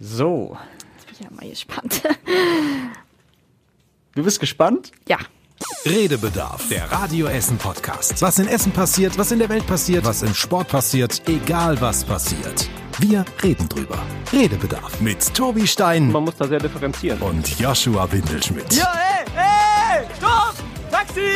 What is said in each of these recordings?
So, Jetzt bin ich ja mal gespannt. du bist gespannt? ja. Redebedarf, der Radio Essen Podcast. Was in Essen passiert, was in der Welt passiert, was im Sport passiert, egal was passiert. Wir reden drüber. Redebedarf mit Tobi Stein Man muss da sehr differenzieren. und Joshua Windelschmidt. hey, hey, stopp! Taxi!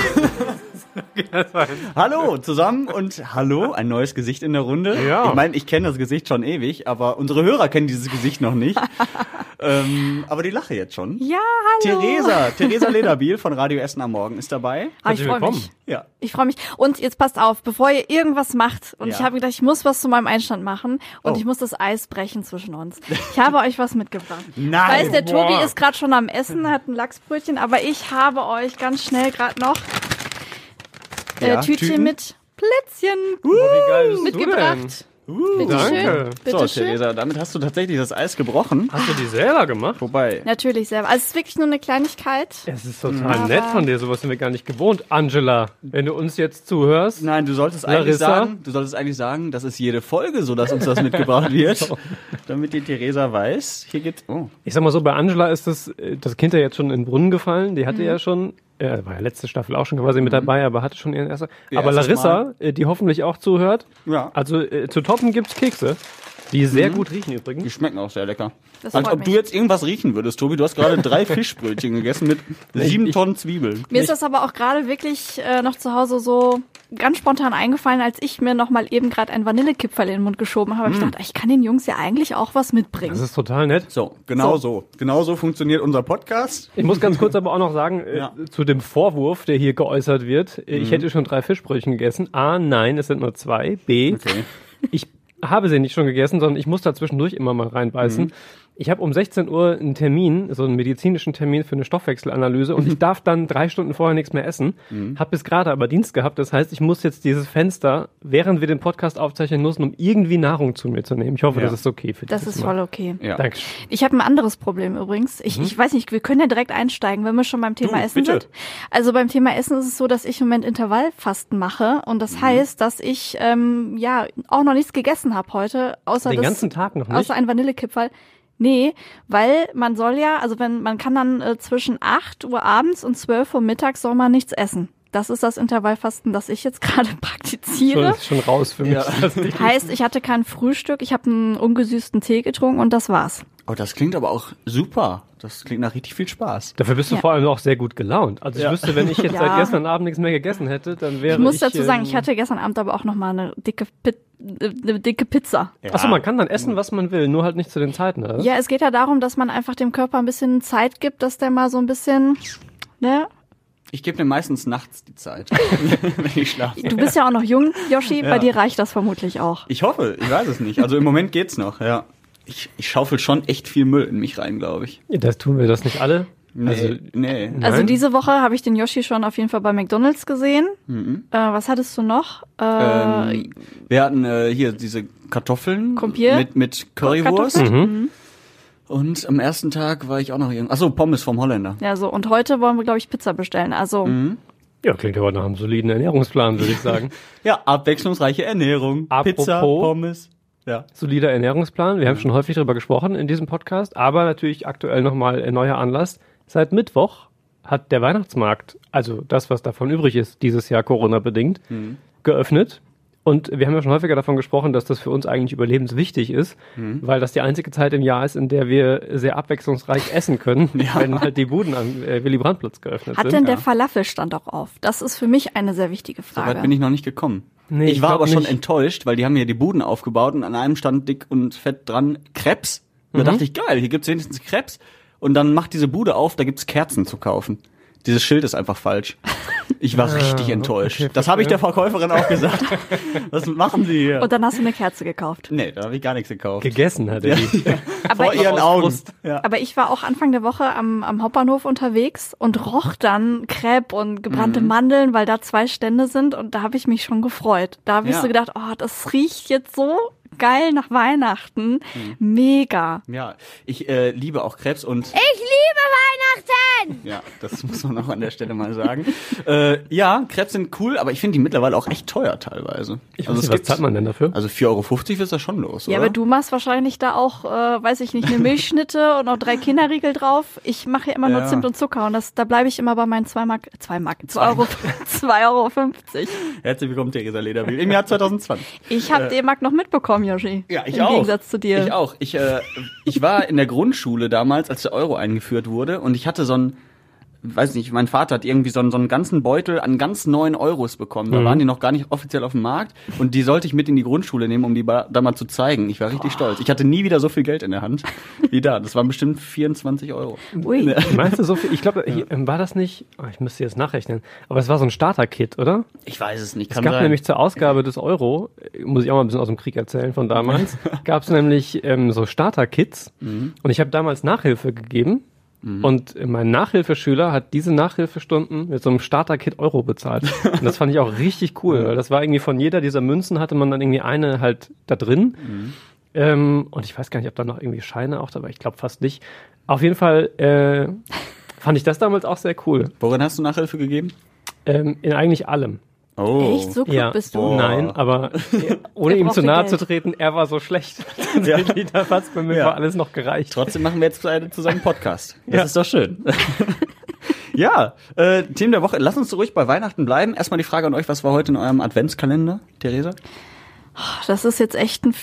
hallo zusammen und hallo, ein neues Gesicht in der Runde. Ja. Ich meine, ich kenne das Gesicht schon ewig, aber unsere Hörer kennen dieses Gesicht noch nicht. ähm, aber die lache jetzt schon. Ja, hallo. Theresa, Theresa Lederbiel von Radio Essen am Morgen ist dabei. Ah, ich Herzlich freue willkommen. mich. Ja. Ich freue mich. Und jetzt passt auf, bevor ihr irgendwas macht, und Ja. ich habe gedacht, ich muss was zu meinem Einstand machen und Oh. ich muss das Eis brechen zwischen uns. Ich habe euch was mitgebracht. Nein. Ich weiß, der Boah. Tobi ist gerade schon am Essen, hat ein Lachsbrötchen, aber ich habe euch ganz schnell gerade noch äh, Ja, Tütchen Tüten? mit Plätzchen wie geil bist mitgebracht. Bitte danke. schön. Bitte So, schön. Theresa, damit hast du tatsächlich das Eis gebrochen. Hast du die selber gemacht? Wobei, Natürlich selber. Also es ist wirklich nur eine Kleinigkeit. Es ist total Aber- nett von dir, sowas sind wir gar nicht gewohnt. Angela, wenn du uns jetzt zuhörst. nein, du solltest eigentlich Larissa? sagen, du solltest eigentlich sagen, das ist jede Folge so, dass uns das mitgebracht wird, damit die Theresa weiß, hier geht's, oh. Ich sag mal so, bei Angela ist das, äh, das Kind ja jetzt schon in den Brunnen gefallen. Die hatte Mhm. ja schon, äh, war ja letzte Staffel auch schon quasi mit dabei, aber hatte schon ihren ersten. Aber Larissa, äh, die hoffentlich auch zuhört. Ja. Also äh, zu toppen gibt's Kekse, die sehr gut riechen Die übrigens. schmecken auch sehr lecker. Das Als ob du mich. jetzt irgendwas riechen würdest, Tobi. Du hast gerade drei Fischbrötchen gegessen mit sieben Tonnen Zwiebeln. Mir ist das aber auch gerade wirklich äh, noch zu Hause so ganz spontan eingefallen, als ich mir noch mal eben gerade ein Vanillekipferl in den Mund geschoben habe. Hab Ich dachte, ich kann den Jungs ja eigentlich auch was mitbringen. Das ist total nett. So, genau so. Genau so funktioniert unser Podcast. Ich muss ganz kurz aber auch noch sagen, äh, Ja. zu dem Vorwurf, der hier geäußert wird, äh, Mhm. ich hätte schon drei Fischbrötchen gegessen. A, nein, es sind nur zwei. B, Okay. ich habe sie nicht schon gegessen, sondern ich muss da zwischendurch immer mal reinbeißen. Mhm. Ich habe um 16 Uhr einen Termin, so einen medizinischen Termin für eine Stoffwechselanalyse und ich darf dann drei Stunden vorher nichts mehr essen. Mhm. Hab bis gerade aber Dienst gehabt. Das heißt, ich muss jetzt dieses Fenster, während wir den Podcast aufzeichnen, nutzen, um irgendwie Nahrung zu mir zu nehmen. Ich hoffe, Ja. das ist okay für Das dieses ist Mal. voll okay. Ja. Dankeschön. Ich habe ein anderes Problem übrigens. Ich, ich weiß nicht, wir können ja direkt einsteigen, wenn wir schon beim Thema Mhm. Du, Essen bitte. sind. Also beim Thema Essen ist es so, dass ich im Moment Intervallfasten mache und Mhm. das heißt, dass ich ähm, ja auch noch nichts gegessen habe heute, außer Den das, ganzen Tag noch nicht? außer ein Vanillekipferl. Nee, weil man soll ja, also wenn man kann dann äh, zwischen 8 Uhr abends und 12 Uhr mittags soll man nichts essen. Das ist das Intervallfasten, das ich jetzt gerade Schon, praktiziere. ist schon raus für mich. Ja. Das Heißt, ich hatte kein Frühstück, ich habe einen ungesüßten Tee getrunken und das war's. Oh, das klingt aber auch super. Das klingt nach richtig viel Spaß. Dafür bist du Ja. vor allem auch sehr gut gelaunt. Also ich Ja. wüsste, wenn ich jetzt Ja. seit gestern Abend nichts mehr gegessen hätte, dann wäre Ich muss ich, dazu sagen, ähm, ich hatte gestern Abend aber auch noch mal eine dicke, Pi- äh, eine dicke Pizza. Achso, man kann dann essen, was man will, nur halt nicht zu den Zeiten, oder? Ja, es geht ja darum, dass man einfach dem Körper ein bisschen Zeit gibt, dass der mal so ein bisschen, ne? Ich gebe mir meistens nachts die Zeit, wenn ich schlafe. Du bist ja auch noch jung, Yoshi, bei Ja. dir reicht das vermutlich auch. Ich hoffe, ich weiß es nicht. Also im Moment geht's noch, ja. Ich, ich schaufel schon echt viel Müll in mich rein, glaube ich. Das tun wir das nicht alle. Nee, Also, nee. Also diese Woche habe ich den Yoshi schon auf jeden Fall bei McDonalds gesehen. Mhm. Äh, was hattest du noch? Äh, Ähm, wir hatten äh, hier diese Kartoffeln Kompier? mit, mit Currywurst. Mhm. Und am ersten Tag war ich auch noch irgendwo. Achso, Pommes vom Holländer. Ja, so. Und heute wollen wir, glaube ich, Pizza bestellen. Also, Mhm. Ja, klingt aber nach einem soliden Ernährungsplan, würde ich sagen. Ja, abwechslungsreiche Ernährung. Pizza, Apropos- Pommes. Ja. Solider Ernährungsplan. Wir haben schon häufig darüber gesprochen in diesem Podcast, aber natürlich aktuell nochmal ein neuer Anlass. Seit Mittwoch hat der Weihnachtsmarkt, also das, was davon übrig ist, dieses Jahr Corona-bedingt, geöffnet. Und wir haben ja schon häufiger davon gesprochen, dass das für uns eigentlich überlebenswichtig ist, weil das die einzige Zeit im Jahr ist, in der wir sehr abwechslungsreich essen können, wenn halt die Buden am äh, Willy-Brandt-Platz geöffnet hat sind. denn der ja. Falafelstand auch auf? Das ist für mich eine sehr wichtige Frage. weit bin ich noch nicht gekommen. Nee, ich ich war glaub aber schon nicht. enttäuscht, weil die haben hier die Buden aufgebaut und an einem stand dick und fett dran Krebs. Und Mhm. Da dachte ich, geil, hier gibt's wenigstens Krebs. Und dann macht diese Bude auf, da gibt's Kerzen zu kaufen. Dieses Schild ist einfach falsch. Ich war richtig enttäuscht. Ah, okay, das habe ich der Verkäuferin auch gesagt. Was machen Sie hier? Und dann hast du eine Kerze gekauft. nee, da habe ich gar nichts gekauft. Gegessen hat er die. Aber Vor ich, ihren aus Augen. Ja. aber ich war auch Anfang der Woche am, am Hauptbahnhof unterwegs und roch dann Crepe und gebrannte Mhm. Mandeln, weil da zwei Stände sind und da habe ich mich schon gefreut. Da habe ich Ja. so gedacht, oh, das riecht jetzt so geil nach Weihnachten. Mhm. Mega. Ja, ich äh, liebe auch Krebs und Ich liebe Weihnachten! Ja, das muss man auch an der Stelle mal sagen. äh, ja, Krebs sind cool, aber ich finde die mittlerweile auch echt teuer teilweise. Ich also weiß nicht, was zahlt man denn dafür? Also 4,50 Euro ist das schon los, Ja, oder? aber du machst wahrscheinlich da auch, äh, weiß ich nicht, eine Milchschnitte und noch drei Kinderriegel drauf. Ich mache ja immer nur Ja. Zimt und Zucker und das, da bleibe ich immer bei meinen zwei Mark, zwei Mark, zwei Euro, zwei Euro fünfzig. Herzlich willkommen, Theresa Lederbiel, im Jahr 2020. Ich habe D-Mark noch mitbekommen, Yoshi. Ja, ich Im auch. Gegensatz zu dir. Ich auch. Ich, äh, ich war in der Grundschule damals, als der Euro eingeführt wurde, und ich hatte so ein, weiß nicht, mein Vater hat irgendwie so einen, so einen ganzen Beutel an ganz neuen Euros bekommen. Da waren die noch gar nicht offiziell auf dem Markt und die sollte ich mit in die Grundschule nehmen, um die da mal zu zeigen. Ich war richtig stolz. Ich hatte nie wieder so viel Geld in der Hand wie da. Das waren bestimmt 24 Euro. Ui. Meinst du so viel? Ich glaube, ähm, war das nicht, oh, ich müsste jetzt nachrechnen, aber es war so ein Starter-Kit, oder? Ich weiß es nicht. Es Kann gab sein. nämlich zur Ausgabe des Euro, muss ich auch mal ein bisschen aus dem Krieg erzählen von damals, gab es nämlich ähm, so Starter-Kits Mhm. und ich habe damals Nachhilfe gegeben und äh, mein Nachhilfeschüler hat diese Nachhilfestunden mit so einem Starter-Kit Euro bezahlt. Und das fand ich auch richtig cool, weil das war irgendwie von jeder dieser Münzen hatte man dann irgendwie eine halt da drin. Mhm. Ähm, und ich weiß gar nicht, ob da noch irgendwie Scheine auch dabei, ich glaube fast nicht. Auf jeden Fall äh, fand ich das damals auch sehr cool. Worin hast du Nachhilfe gegeben? Ähm, in eigentlich allem. Oh. Echt? So klug Ja. bist du? Boah. Nein, aber ohne ihm zu nahe Geld. zu treten, er war so schlecht. Tatsächlich, da hat's bei mir Ja. war alles noch gereicht. Trotzdem machen wir jetzt zusammen Podcast. Das Ja. ist doch schön. ja, äh, Themen der Woche. Lass uns ruhig bei Weihnachten bleiben. Erstmal die Frage an euch, was war heute in eurem Adventskalender, Theresa? Das ist jetzt echt ein,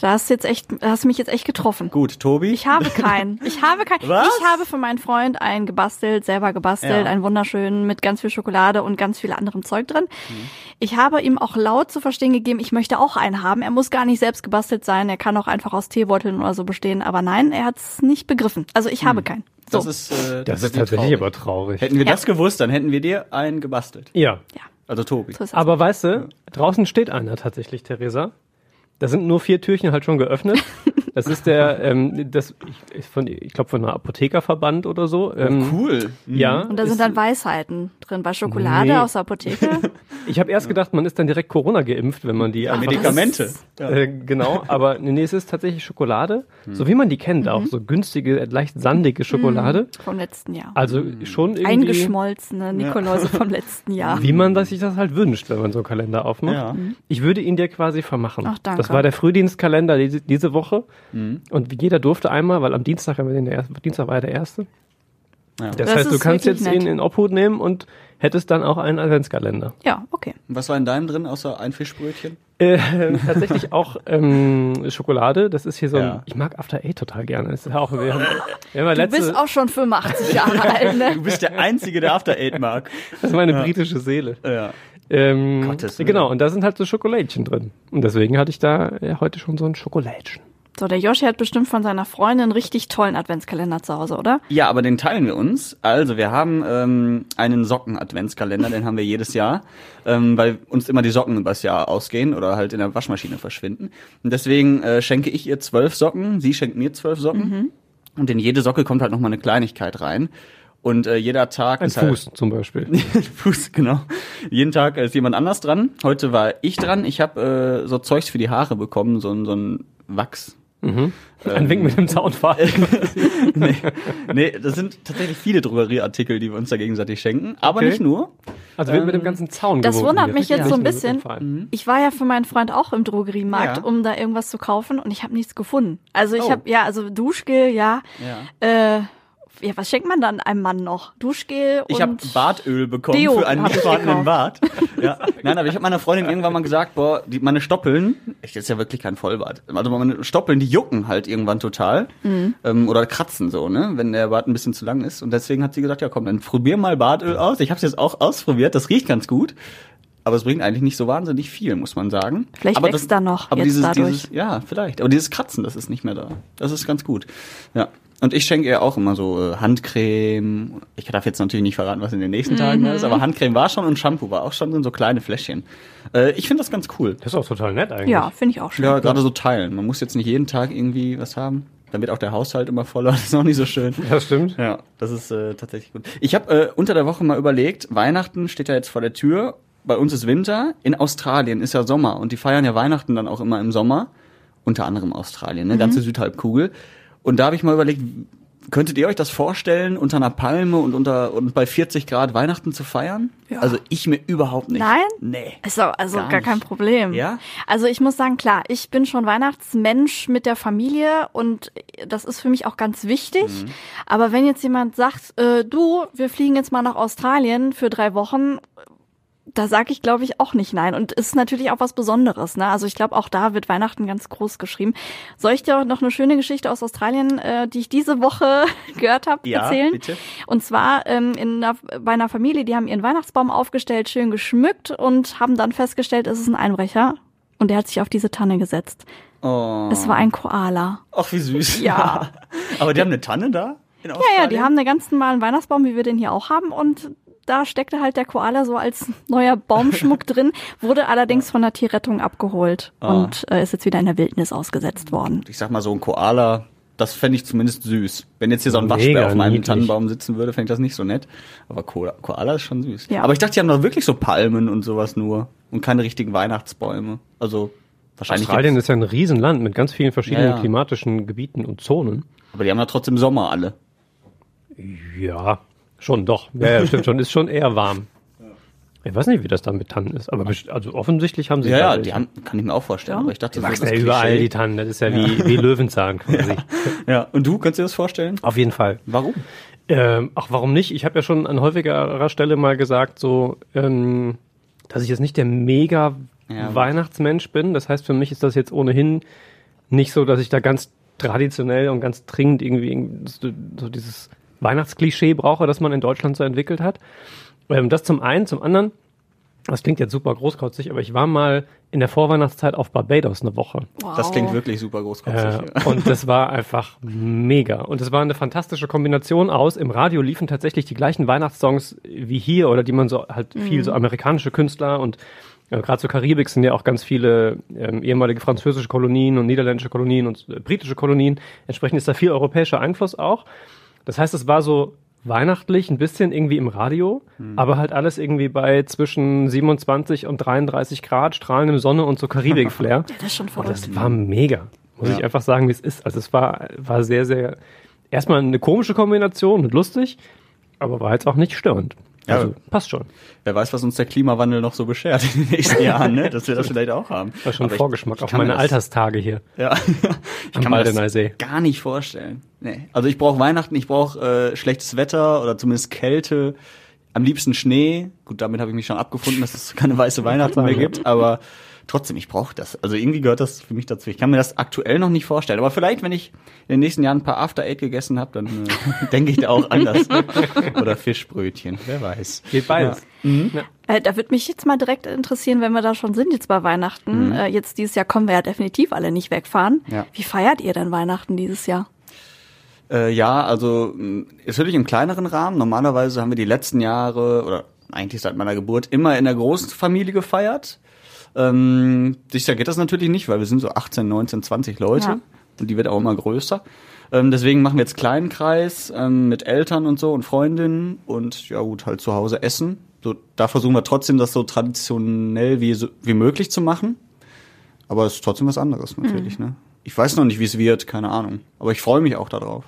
da hast jetzt echt, da hast du mich jetzt echt getroffen. Gut, Tobi? Ich habe keinen. Ich habe keinen. Was? Ich habe für meinen Freund einen gebastelt, selber gebastelt, Ja. einen wunderschönen mit ganz viel Schokolade und ganz viel anderem Zeug drin. Mhm. Ich habe ihm auch laut zu verstehen gegeben, ich möchte auch einen haben. Er muss gar nicht selbst gebastelt sein. Er kann auch einfach aus Teebeuteln oder so bestehen. Aber nein, er hat es nicht begriffen. Also ich habe keinen. So. Das ist, äh, Das ist wirklich tatsächlich traurig. aber traurig. Hätten wir Ja. das gewusst, dann hätten wir dir einen gebastelt. Ja. ja, Also Tobi. Aber weißt du, draußen steht einer tatsächlich, Theresa. Da sind nur vier Türchen halt schon geöffnet. Das ist der, ähm, das, ich, ich, von, ich glaube von einer Apothekerverband oder so. Ähm, Cool. Ja. und da sind dann Weisheiten drin bei Schokolade Nee. aus der Apotheke. Ich habe erst gedacht, man ist dann direkt Corona geimpft, wenn man die einfach Medikamente. Ja. Äh, genau, aber nee, es ist tatsächlich Schokolade, so wie man die kennt, auch so günstige, leicht sandige Schokolade. vom letzten Jahr. Also schon irgendwie, Eingeschmolzene Nikoläuse vom letzten Jahr. wie man das, sich das halt wünscht, wenn man so einen Kalender aufmacht. Ja. Ich würde ihn dir quasi vermachen. Ach, danke. Das war der Frühdienstkalender diese, diese Woche und wie jeder durfte einmal, weil am Dienstag haben wir den der erste, Dienstag war ja der erste. Ja. Das, Das heißt, du kannst jetzt nett. ihn in Obhut nehmen und hättest dann auch einen Adventskalender. Ja, okay. Was war in deinem drin, außer ein Fischbrötchen? Äh, tatsächlich auch ähm, Schokolade. Das ist hier so ein. Ja. Ich mag After Eight total gerne. Das ist auch, wir haben, wir haben ja Du letzte, bist auch schon 85 Jahre alt, ne? Du bist der Einzige, der After Eight mag. das ist meine britische Seele. Ja. Ähm, Gottes Willen. genau, und da sind halt so Schokolädchen drin. Und deswegen hatte ich da äh, heute schon so ein Schokolädchen. So, der Yoshi hat bestimmt von seiner Freundin einen richtig tollen Adventskalender zu Hause, oder? Ja, aber den teilen wir uns. Also wir haben ähm, einen Socken-Adventskalender, den haben wir jedes Jahr, ähm, weil uns immer die Socken übers Jahr ausgehen oder halt in der Waschmaschine verschwinden. Und deswegen äh, schenke ich ihr zwölf Socken, sie schenkt mir zwölf Socken. Und in jede Socke kommt halt nochmal eine Kleinigkeit rein. Und äh, jeder Tag Ein ist Fuß zum Beispiel. Halt Fuß, genau. Jeden Tag ist jemand anders dran. Heute war ich dran. Ich habe äh, so Zeugs für die Haare bekommen, so, ein so ein Wachs. Ein Wink mit dem Zaunfall. nee, nee, das sind tatsächlich viele Drogerieartikel, die wir uns da gegenseitig schenken. Aber Okay. nicht nur. Also wird mit dem ganzen Zaun Das gewogen wundert mich jetzt so ein bisschen. Verein. Ich war ja für meinen Freund auch im Drogeriemarkt, Ja. um da irgendwas zu kaufen und ich habe nichts gefunden. Also ich Oh. habe ja, also Duschgel, ja. Ja. Äh, ja, was schenkt man dann einem Mann noch? Duschgel Ich habe und Bartöl bekommen Deo für einen nicht ich vorhandenen. Bart. Ja. Nein, aber ich habe meiner Freundin irgendwann mal gesagt, boah, die, meine Stoppeln, ich das ist ja wirklich kein Vollbart. Also meine Stoppeln, die jucken halt irgendwann total Mhm. ähm, oder kratzen so, ne, wenn der Bart ein bisschen zu lang ist. Und deswegen hat sie gesagt, ja komm, dann probier mal Bartöl aus. Ich habe es jetzt auch ausprobiert, das riecht ganz gut. Aber es bringt eigentlich nicht so wahnsinnig viel, muss man sagen. Vielleicht aber wächst da noch aber jetzt dieses, dadurch. Dieses, ja, vielleicht. Aber dieses Kratzen, das ist nicht mehr da. Das ist ganz gut. Ja. Und ich schenke ihr auch immer so äh, Handcreme. Ich darf jetzt natürlich nicht verraten, was in den nächsten Tagen Mhm. da ist, aber Handcreme war schon und Shampoo war auch schon in so kleine Fläschchen. Äh, ich finde das ganz cool. Das ist auch total nett eigentlich. ja, finde ich auch schön. Ja, gerade so teilen. Man muss jetzt nicht jeden Tag irgendwie was haben. Dann wird auch der Haushalt immer voller. Das ist auch nicht so schön. Das stimmt. Ja, das ist äh, tatsächlich gut. Ich habe äh, unter der Woche mal überlegt, Weihnachten steht ja jetzt vor der Tür. Bei uns ist Winter. In Australien ist ja Sommer und die feiern ja Weihnachten dann auch immer im Sommer. Unter anderem Australien, ne? Ganze Südhalbkugel. Und da habe ich mal überlegt, könntet ihr euch das vorstellen, unter einer Palme und unter und bei 40 Grad Weihnachten zu feiern? Ja. Also ich mir überhaupt nicht. Nein? Nee. Ist doch also Gar gar, kein Problem. Ja? Also ich muss sagen, klar, ich bin schon Weihnachtsmensch mit der Familie und das ist für mich auch ganz wichtig. Mhm. Aber wenn jetzt jemand sagt, äh, du, wir fliegen jetzt mal nach Australien für drei Wochen, da sage ich, glaube ich, auch nicht nein. Und ist natürlich auch was Besonderes. Ne? Also ich glaube, auch da wird Weihnachten ganz groß geschrieben. Soll ich dir noch eine schöne Geschichte aus Australien, äh, die ich diese Woche gehört habe, Ja, erzählen? bitte. Und zwar ähm, in einer, bei einer Familie, die haben ihren Weihnachtsbaum aufgestellt, schön geschmückt und haben dann festgestellt, es ist ein Einbrecher. Und der hat sich auf diese Tanne gesetzt. Oh. Es war ein Koala. Ach, wie süß. Ja. Aber die haben eine Tanne da? Ja, ja, die haben einen ganz normalen Weihnachtsbaum, wie wir den hier auch haben. Und da steckte halt der Koala so als neuer Baumschmuck drin, wurde allerdings von der Tierrettung abgeholt Ah. und äh, ist jetzt wieder in der Wildnis ausgesetzt worden. Ich sag mal so ein Koala, das fände ich zumindest süß. Wenn jetzt hier so ein Mega Waschbär auf meinem niedlich. Tannenbaum sitzen würde, fände ich das nicht so nett. Aber Ko Koala ist schon süß. Ja. Aber ich dachte, die haben doch wirklich so Palmen und sowas nur. Und keine richtigen Weihnachtsbäume. Also wahrscheinlich. Australien ist ja ein Riesenland mit ganz vielen verschiedenen Ja, ja. klimatischen Gebieten und Zonen. aber die haben ja trotzdem Sommer alle. Ja, schon doch. Ja, ja stimmt schon. Ist schon eher warm. Ich weiß nicht, wie das da mit Tannen ist, aber also offensichtlich haben sie Ja, ja, die haben, kann ich mir auch vorstellen. Ja. Aber ich dachte, Die so wachsen ja überall, Klischee. die Tannen. Das ist ja wie, wie Löwenzahn quasi. Ja, und du, kannst dir das vorstellen? Auf jeden Fall. Warum? Ähm, ach, warum nicht? Ich habe ja schon an häufigerer Stelle mal gesagt, so, ähm, dass ich jetzt nicht der mega Ja. Weihnachtsmensch bin. Das heißt, für mich ist das jetzt ohnehin nicht so, dass ich da ganz traditionell und ganz dringend irgendwie so dieses Weihnachtsklischee brauche, das man in Deutschland so entwickelt hat. Ähm, das zum einen, zum anderen, das klingt jetzt super großkotzig, aber ich war mal in der Vorweihnachtszeit auf Barbados eine Woche. Wow. Das klingt wirklich super großkotzig. Äh, und das war einfach mega. Und es war eine fantastische Kombination aus. Im Radio liefen tatsächlich die gleichen Weihnachtssongs wie hier oder die man so halt viel so amerikanische Künstler und äh, gerade zur Karibik sind ja auch ganz viele ähm, ehemalige französische Kolonien und niederländische Kolonien und äh, britische Kolonien. Entsprechend ist da viel europäischer Einfluss auch. Das heißt, es war so weihnachtlich, ein bisschen irgendwie im Radio, aber halt alles irgendwie bei zwischen 27 und 33 Grad, strahlendem Sonne und so Karibik-Flair. Das ist schon Und verrückt. das war mega. Muss Ja. ich einfach sagen, wie es ist. Also es war, war sehr, sehr, erstmal eine komische Kombination und lustig, aber war jetzt auch nicht störend. Ja. Also passt schon. Wer weiß, was uns der Klimawandel noch so beschert in den nächsten Jahren, ne? Dass wir das vielleicht auch haben. War schon ein Aber ich- Vorgeschmack ich auf meine das- Alterstage hier. Ja. ich kann mir das gar nicht vorstellen. Nee. Also ich brauche Weihnachten, ich brauche äh, schlechtes Wetter oder zumindest Kälte, am liebsten Schnee. Gut, damit habe ich mich schon abgefunden, dass es keine weiße Weihnachten mehr gibt, aber trotzdem, ich brauche das. Also irgendwie gehört das für mich dazu. Ich kann mir das aktuell noch nicht vorstellen. Aber vielleicht, wenn ich in den nächsten Jahren ein paar After Eight gegessen habe, dann äh, denke ich da auch anders. oder Fischbrötchen, wer weiß. Geht beides. Äh, da würde mich jetzt mal direkt interessieren, wenn wir da schon sind jetzt bei Weihnachten. Äh, jetzt dieses Jahr kommen wir ja definitiv alle nicht wegfahren. Ja. Wie feiert ihr denn Weihnachten dieses Jahr? Äh, ja, also mh, ist wirklich im kleineren Rahmen. Normalerweise haben wir die letzten Jahre oder eigentlich seit meiner Geburt immer in der großen Familie gefeiert. Ähm, Jahr geht das natürlich nicht, weil wir sind so 18, 19, 20 Leute Ja. und die wird auch immer größer. Ähm, deswegen machen wir jetzt kleinen Kreis ähm, mit Eltern und so und Freundinnen und ja gut, halt zu Hause essen. So, da versuchen wir trotzdem das so traditionell wie, so- wie möglich zu machen. Aber es ist trotzdem was anderes natürlich, ne? Ich weiß noch nicht, wie es wird, keine Ahnung. Aber ich freue mich auch darauf.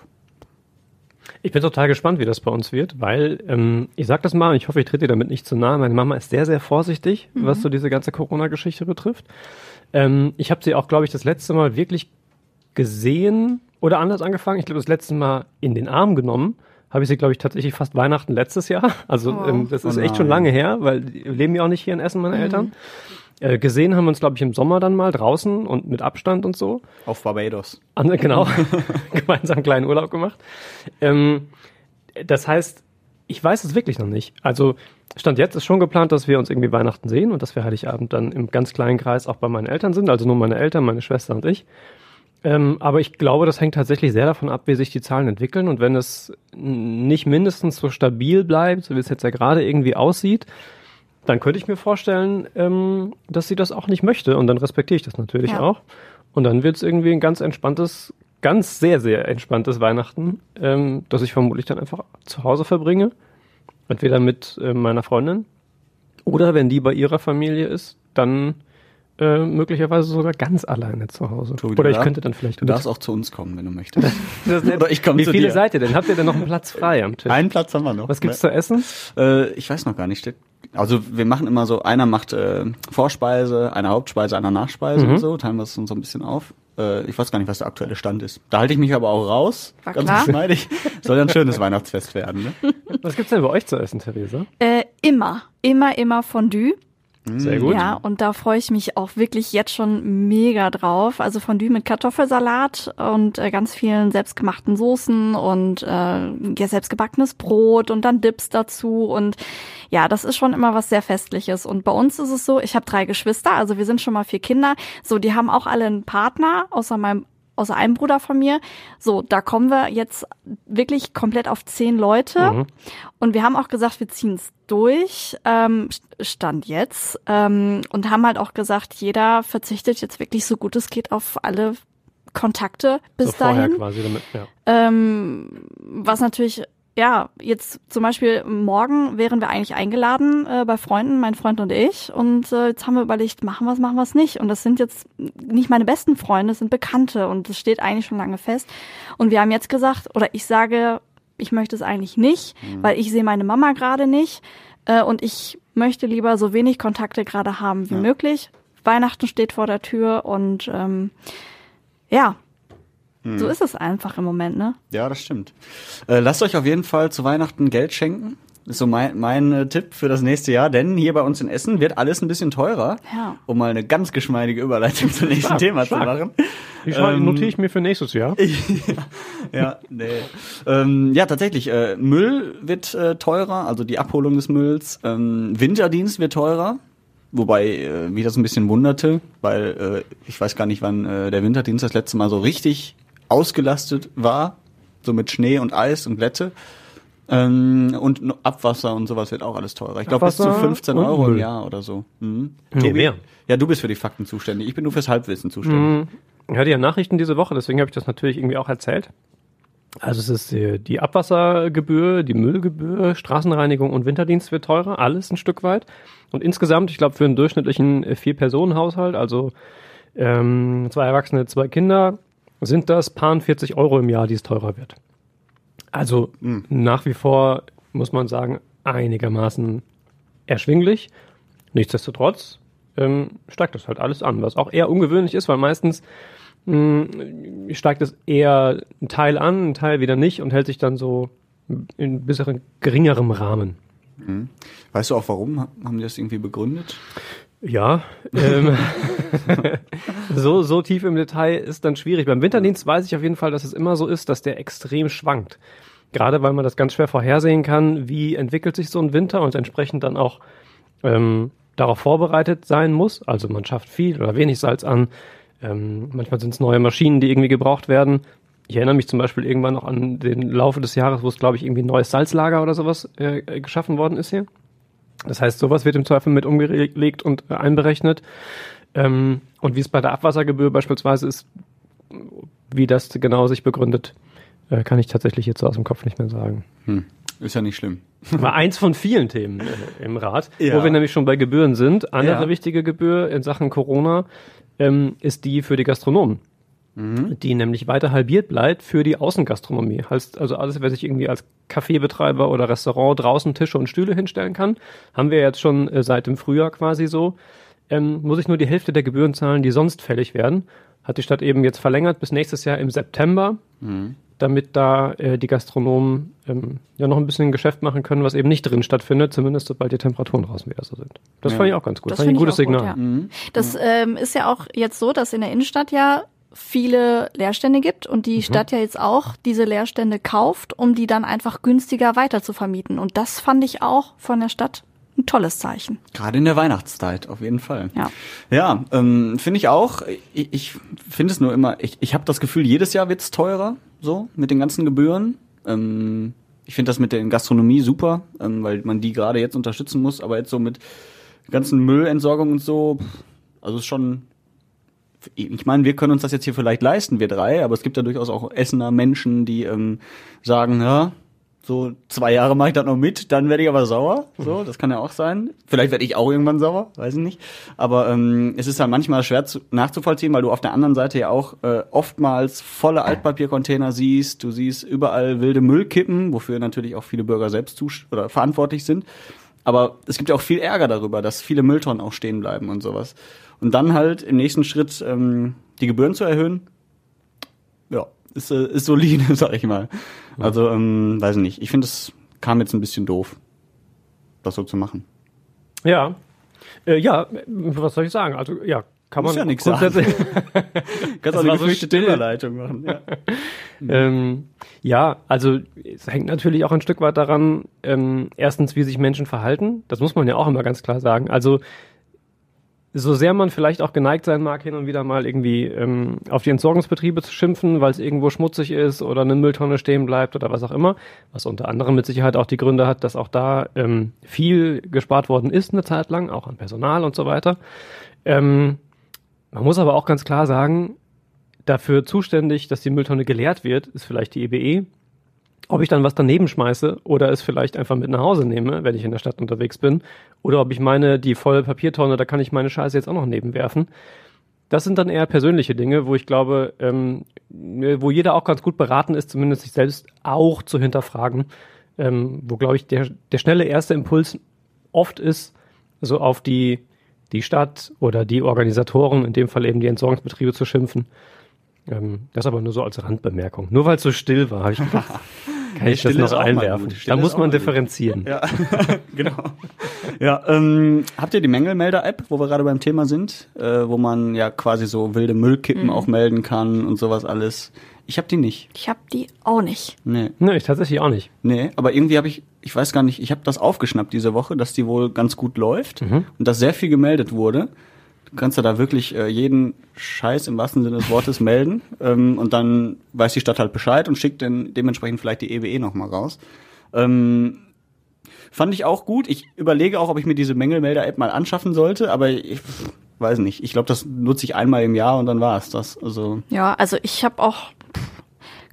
Ich bin total gespannt, wie das bei uns wird, weil ähm, ich sag das mal, und ich hoffe, ich trete dir damit nicht zu nahe. Meine Mama ist sehr, sehr vorsichtig, was so diese ganze Corona-Geschichte betrifft. Ähm, ich habe sie auch, glaube ich, das letzte Mal wirklich gesehen oder anders angefangen. Ich glaube, das letzte Mal in den Arm genommen habe ich sie, glaube ich, tatsächlich fast Weihnachten letztes Jahr. Also Oh. ähm, das ist Oh echt schon lange her, weil die leben ja auch nicht hier in Essen, meine Eltern. Äh, gesehen haben wir uns, glaube ich, im Sommer dann mal draußen und mit Abstand und so. Auf Barbados. An, genau, gemeinsam einen kleinen Urlaub gemacht. Ähm, das heißt, ich weiß es wirklich noch nicht. Also Stand jetzt ist schon geplant, dass wir uns irgendwie Weihnachten sehen und dass wir Heiligabend dann im ganz kleinen Kreis auch bei meinen Eltern sind, also nur meine Eltern, meine Schwester und ich. Ähm, aber ich glaube, das hängt tatsächlich sehr davon ab, wie sich die Zahlen entwickeln. Und wenn es nicht mindestens so stabil bleibt, so wie es jetzt ja gerade irgendwie aussieht, dann könnte ich mir vorstellen, ähm, dass sie das auch nicht möchte. Und dann respektiere ich das natürlich Ja. auch. Und dann wird es irgendwie ein ganz entspanntes, ganz sehr, sehr entspanntes Weihnachten, ähm, das ich vermutlich dann einfach zu Hause verbringe. Entweder mit äh, meiner Freundin oder wenn die bei ihrer Familie ist, dann äh, möglicherweise sogar ganz alleine zu Hause. Tobi, Oder du ich darf- könnte dann vielleicht Du darfst auch zu uns kommen, wenn du möchtest. Das ist nett. Oder ich komme Wie zu viele dir. seid ihr denn? Habt ihr denn noch einen Platz frei am Tisch? Einen Platz haben wir noch. Was gibt's zu essen? Äh, ich weiß noch gar nicht. Also wir machen immer so, einer macht äh, Vorspeise, eine Hauptspeise, einer Nachspeise Mhm. und so, teilen wir es uns so ein bisschen auf. Äh, ich weiß gar nicht, was der aktuelle Stand ist. Da halte ich mich aber auch raus. War ganz klar. geschmeidig. Soll ja ein schönes Weihnachtsfest werden, ne? Was gibt's denn bei euch zu essen, Theresa? Äh, immer, immer, immer Fondue. Sehr gut. Ja, und da freue ich mich auch wirklich jetzt schon mega drauf. Also Fondue mit Kartoffelsalat und äh, ganz vielen selbstgemachten Soßen und äh, ja, selbstgebackenes Brot und dann Dips dazu. Und ja, das ist schon immer was sehr Festliches. Und bei uns ist es so, ich habe drei Geschwister, also wir sind schon mal vier Kinder. So, die haben auch alle einen Partner, außer meinem außer einem Bruder von mir. So, da kommen wir jetzt wirklich komplett auf zehn Leute. Mhm. Und wir haben auch gesagt, wir ziehen es durch, ähm, Stand jetzt. Ähm, und haben halt auch gesagt, jeder verzichtet jetzt wirklich so gut es geht auf alle Kontakte bis so vorher dahin. quasi damit, ja. Ähm, was natürlich, ja, jetzt zum Beispiel morgen wären wir eigentlich eingeladen äh, bei Freunden, mein Freund und ich. Und äh, jetzt haben wir überlegt, machen wir es, machen wir es nicht. Und das sind jetzt nicht meine besten Freunde, das sind Bekannte und das steht eigentlich schon lange fest. Und wir haben jetzt gesagt, oder ich sage, ich möchte es eigentlich nicht, weil ich sehe meine Mama gerade nicht. Äh, und ich möchte lieber so wenig Kontakte gerade haben wie Ja. möglich. Weihnachten steht vor der Tür und ähm, ja, Hm. so ist es einfach im Moment, ne? Ja, das stimmt. Äh, lasst euch auf jeden Fall zu Weihnachten Geld schenken. Ist so mein, mein äh, Tipp für das nächste Jahr, denn hier bei uns in Essen wird alles ein bisschen teurer. Ja. Um mal eine ganz geschmeidige Überleitung zum nächsten Stark, Thema stark. zu machen. Die schreibe- Ähm, notiere ich mir für nächstes Jahr. ja, nee. Ähm, ja, tatsächlich. Äh, Müll wird äh, teurer, also die Abholung des Mülls. Ähm, Winterdienst wird teurer. Wobei äh, mich das ein bisschen wunderte, weil äh, ich weiß gar nicht, wann äh, der Winterdienst das letzte Mal so richtig ausgelastet war. So mit Schnee und Eis und Glätte. Ähm, und Abwasser und sowas wird auch alles teurer. Ich glaube bis zu Abwasser 15 und Euro im. Jahr oder so. Mhm. Nee, mehr. Ja, du bist für die Fakten zuständig. Ich bin nur fürs Halbwissen zuständig. Ich hatte ja Nachrichten diese Woche, deswegen habe ich das natürlich irgendwie auch erzählt. Also es ist äh, die Abwassergebühr, die Müllgebühr, Straßenreinigung und Winterdienst wird teurer, alles ein Stück weit. Und insgesamt, ich glaube, für einen durchschnittlichen äh, Vier-Personen-Haushalt, also ähm, zwei Erwachsene, zwei Kinder, sind das paar 40 Euro im Jahr, die es teurer wird. Also nach wie vor, muss man sagen, einigermaßen erschwinglich. Nichtsdestotrotz ähm, steigt das halt alles an, was auch eher ungewöhnlich ist, weil meistens mh, steigt es eher ein Teil an, ein Teil wieder nicht und hält sich dann so in bisschen geringerem Rahmen. Weißt du auch warum? Ha- Haben die das irgendwie begründet? Ja, ähm, so, so tief im Detail ist dann schwierig. Beim Winterdienst weiß ich auf jeden Fall, dass es immer so ist, dass der extrem schwankt. Gerade weil man das ganz schwer vorhersehen kann, wie entwickelt sich so ein Winter und entsprechend dann auch ähm, darauf vorbereitet sein muss. Also man schafft viel oder wenig Salz an. Ähm, manchmal sind es neue Maschinen, die irgendwie gebraucht werden. Ich erinnere mich zum Beispiel irgendwann noch an den Laufe des Jahres, wo es, glaube ich, irgendwie ein neues Salzlager oder sowas äh, äh, geschaffen worden ist hier. Das heißt, sowas wird im Zweifel mit umgelegt und äh, einberechnet. Ähm, und wie es bei der Abwassergebühr beispielsweise ist, wie das genau sich begründet, äh, kann ich tatsächlich jetzt so aus dem Kopf nicht mehr sagen. Hm. Ist ja nicht schlimm. War eins von vielen Themen äh, im Rat, Ja. wo wir nämlich schon bei Gebühren sind. Andere Ja. wichtige Gebühr in Sachen Corona ähm, ist die für die Gastronomen. Die nämlich weiter halbiert bleibt für die Außengastronomie. Heißt also alles, wer sich irgendwie als Kaffeebetreiber oder Restaurant draußen Tische und Stühle hinstellen kann, haben wir jetzt schon äh, seit dem Frühjahr quasi so, ähm, muss ich nur die Hälfte der Gebühren zahlen, die sonst fällig werden. Hat die Stadt eben jetzt verlängert bis nächstes Jahr im September, damit da äh, die Gastronomen ähm, ja noch ein bisschen Geschäft machen können, was eben nicht drin stattfindet, zumindest sobald die Temperaturen draußen wieder so sind. Das Ja. fand ich auch ganz gut. Das fand ich ein gutes ich auch gut, Signal. ja. Mhm. Das ähm, ist ja auch jetzt so, dass in der Innenstadt ja viele Leerstände gibt und Mhm. die Stadt ja jetzt auch diese Leerstände kauft, um die dann einfach günstiger weiter zu vermieten. Und das fand ich auch von der Stadt ein tolles Zeichen. Gerade in der Weihnachtszeit, auf jeden Fall. Ja. Ja, ähm, finde ich auch. Ich, ich finde es nur immer, ich, ich habe das Gefühl, jedes Jahr wird's teurer, so mit den ganzen Gebühren. Ähm, ich finde das mit der Gastronomie super, ähm, weil man die gerade jetzt unterstützen muss, aber jetzt so mit ganzen Müllentsorgung und so, also ist schon. Ich meine, wir können uns das jetzt hier vielleicht leisten, wir drei, aber es gibt ja durchaus auch Essener Menschen, die ähm, sagen, ja, So zwei Jahre mache ich das noch mit, dann werde ich aber sauer. So, das kann ja auch sein. Vielleicht werde ich auch irgendwann sauer, weiß ich nicht. Aber ähm, es ist halt manchmal schwer zu, nachzuvollziehen, weil du auf der anderen Seite ja auch äh, oftmals volle Altpapiercontainer siehst. Du siehst überall wilde Müllkippen, wofür natürlich auch viele Bürger selbst oder verantwortlich sind. Aber es gibt ja auch viel Ärger darüber, dass viele Mülltonnen auch stehen bleiben und sowas. Und dann halt im nächsten Schritt ähm, die Gebühren zu erhöhen, ja, ist, äh, ist solide, sag ich mal. Also, ähm, weiß ich nicht. Ich finde, es kam jetzt ein bisschen doof, das so zu machen. Ja. Äh, ja, was soll ich sagen? Also, ja, kann man Muss ja nix grundsätzlich. Kannst auch eine so gefürchtete still. Überleitung machen. Ja. Ähm, ja, also es hängt natürlich auch ein Stück weit daran, ähm, erstens, wie sich Menschen verhalten. Das muss man ja auch immer ganz klar sagen. Also so sehr man vielleicht auch geneigt sein mag, hin und wieder mal irgendwie ähm, auf die Entsorgungsbetriebe zu schimpfen, weil es irgendwo schmutzig ist oder eine Mülltonne stehen bleibt oder was auch immer, was unter anderem mit Sicherheit auch die Gründe hat, dass auch da ähm, viel gespart worden ist eine Zeit lang, auch an Personal und so weiter. Ähm, man muss aber auch ganz klar sagen, dafür zuständig, dass die Mülltonne geleert wird, ist vielleicht die EBE. Ob ich dann was daneben schmeiße oder es vielleicht einfach mit nach Hause nehme, wenn ich in der Stadt unterwegs bin, oder ob ich meine, die volle Papiertonne, da kann ich meine Scheiße jetzt auch noch nebenwerfen. Das sind dann eher persönliche Dinge, wo ich glaube, ähm, wo jeder auch ganz gut beraten ist, zumindest sich selbst auch zu hinterfragen. Ähm, wo, glaube ich, der, der schnelle erste Impuls oft ist, so auf die, die Stadt oder die Organisatoren, in dem Fall eben die Entsorgungsbetriebe zu schimpfen. Ähm, das aber nur so als Randbemerkung. Nur weil es so still war, habe ich gedacht, kann ich das noch einwerfen. Da muss man differenzieren. Ja, genau. Ja, ähm, habt ihr die Mängelmelder-App, wo wir gerade beim Thema sind, äh, wo man ja quasi so wilde Müllkippen auch melden kann und sowas alles? Ich habe die nicht. Ich habe die auch nicht. Nee, Nee, ich tatsächlich auch nicht. nee, aber irgendwie habe ich, ich weiß gar nicht, ich habe das aufgeschnappt diese Woche, dass die wohl ganz gut läuft und dass sehr viel gemeldet wurde. Du kannst ja da wirklich äh, jeden Scheiß im wahrsten Sinne des Wortes melden ähm, und dann weiß die Stadt halt Bescheid und schickt dann dementsprechend vielleicht die EWE noch mal raus. Ähm, fand ich auch gut. Ich überlege auch, ob ich mir diese Mängelmelder-App mal anschaffen sollte, aber ich weiß nicht. Ich glaube, das nutze ich einmal im Jahr und dann war es das. Also Ja, also ich habe auch,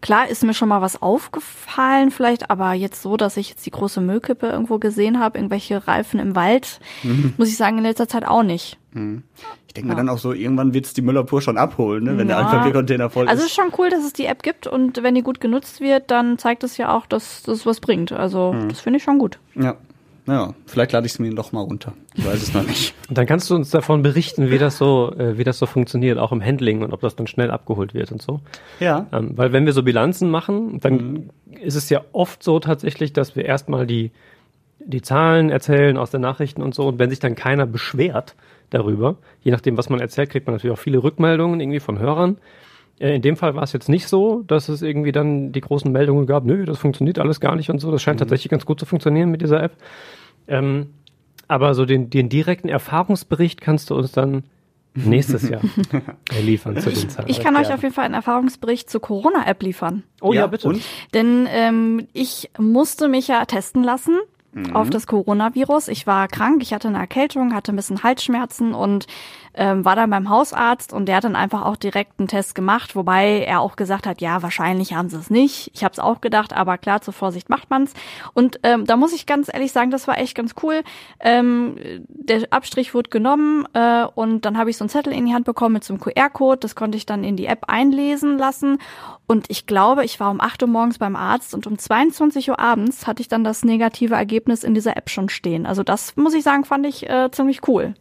klar ist mir schon mal was aufgefallen vielleicht, aber jetzt so, dass ich jetzt die große Müllkippe irgendwo gesehen habe, irgendwelche Reifen im Wald, muss ich sagen, in letzter Zeit auch nicht. ich denke mir dann auch so, irgendwann wird's die Müller-Pur schon abholen, ne, wenn der Ja. Altpapiercontainer voll Also es ist. ist schon cool, dass es die App gibt und wenn die gut genutzt wird, dann zeigt es ja auch, dass das was bringt. Also das finde ich schon gut. Ja. Naja, vielleicht lade ich es mir doch mal runter. Ich weiß es noch nicht. Und dann kannst du uns davon berichten, wie das so, äh, wie das so funktioniert, auch im Handling und ob das dann schnell abgeholt wird und so. Ja. Ähm, weil wenn wir so Bilanzen machen, dann ist es ja oft so tatsächlich, dass wir erstmal die, die Zahlen erzählen aus den Nachrichten und so. Und wenn sich dann keiner beschwert darüber, je nachdem, was man erzählt, kriegt man natürlich auch viele Rückmeldungen irgendwie von Hörern. Äh, In dem Fall war es jetzt nicht so, dass es irgendwie dann die großen Meldungen gab, nö, das funktioniert alles gar nicht und so. Das scheint tatsächlich ganz gut zu funktionieren mit dieser App. Ähm, aber so den, den direkten Erfahrungsbericht kannst du uns dann nächstes Jahr liefern zu den Zahlen. Ich kann euch auf jeden Fall einen Erfahrungsbericht zur Corona-App liefern. oh ja, bitte. Und? Denn ähm, ich musste mich ja testen lassen auf das Coronavirus. Ich war krank, ich hatte eine Erkältung, hatte ein bisschen Halsschmerzen und ähm, war dann beim Hausarzt und der hat dann einfach auch direkt einen Test gemacht, wobei er auch gesagt hat, ja, wahrscheinlich haben sie es nicht. Ich habe es auch gedacht, aber klar, zur Vorsicht macht man's. Und ähm, da muss ich ganz ehrlich sagen, das war echt ganz cool. Ähm, der Abstrich wurde genommen äh, und dann habe ich so einen Zettel in die Hand bekommen mit so einem QR-Code. Das konnte ich dann in die App einlesen lassen. Und ich glaube, ich war um 8 Uhr morgens beim Arzt und um 22 Uhr abends hatte ich dann das negative Ergebnis in dieser App schon stehen. Also das muss ich sagen, fand ich äh, ziemlich cool.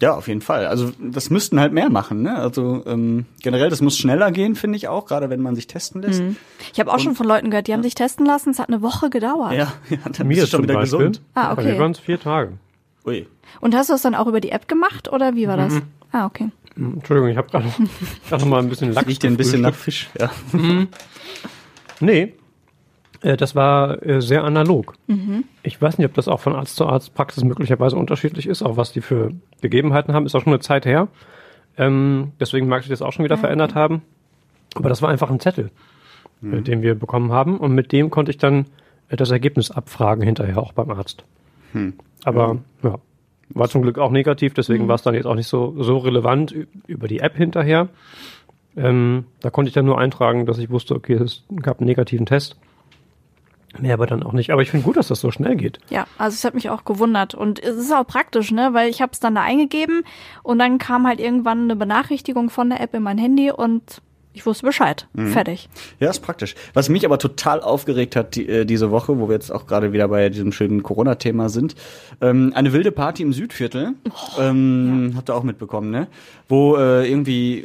Ja, auf jeden Fall. Also das müssten halt mehr machen. Ne? Also ähm, generell, das muss schneller gehen, finde ich auch, gerade wenn man sich testen lässt. Ich habe auch schon von Leuten gehört, die haben sich testen lassen. Es hat eine Woche gedauert. Ja, ja, dann Mir bist du schon wieder Beispiel. gesund. Ah, Bei okay. mir waren es vier Tage. Ui. Und hast du das dann auch über die App gemacht oder wie war das? Ah, okay. Hm, Entschuldigung, ich habe gerade noch mal ein bisschen Lachs. Riecht dir ein bisschen nach. Fisch. Ja. Nee, äh, das war äh, sehr analog. Ich weiß nicht, ob das auch von Arzt zu Arzt Praxis möglicherweise unterschiedlich ist, auch was die für Gegebenheiten haben. Ist auch schon eine Zeit her. Ähm, deswegen mag sich das auch schon wieder verändert haben. Aber das war einfach ein Zettel, äh, den wir bekommen haben. Und mit dem konnte ich dann äh, das Ergebnis abfragen hinterher auch beim Arzt. Aber ja, war zum Glück auch negativ, deswegen war es dann jetzt auch nicht so, so relevant über die App hinterher. Ähm, da konnte ich dann nur eintragen, dass ich wusste, okay, es gab einen negativen Test. Mehr aber dann auch nicht. Aber ich finde gut, dass das so schnell geht. Ja, also es hat mich auch gewundert. Und es ist auch praktisch, ne? Weil ich habe es dann da eingegeben und dann kam halt irgendwann eine Benachrichtigung von der App in mein Handy und ich wusste Bescheid. Fertig. Ja, ist praktisch. Was mich aber total aufgeregt hat die, äh, diese Woche, wo wir jetzt auch gerade wieder bei diesem schönen Corona-Thema sind, ähm, eine wilde Party im Südviertel, ähm, habt ihr auch mitbekommen, ne? Wo äh, irgendwie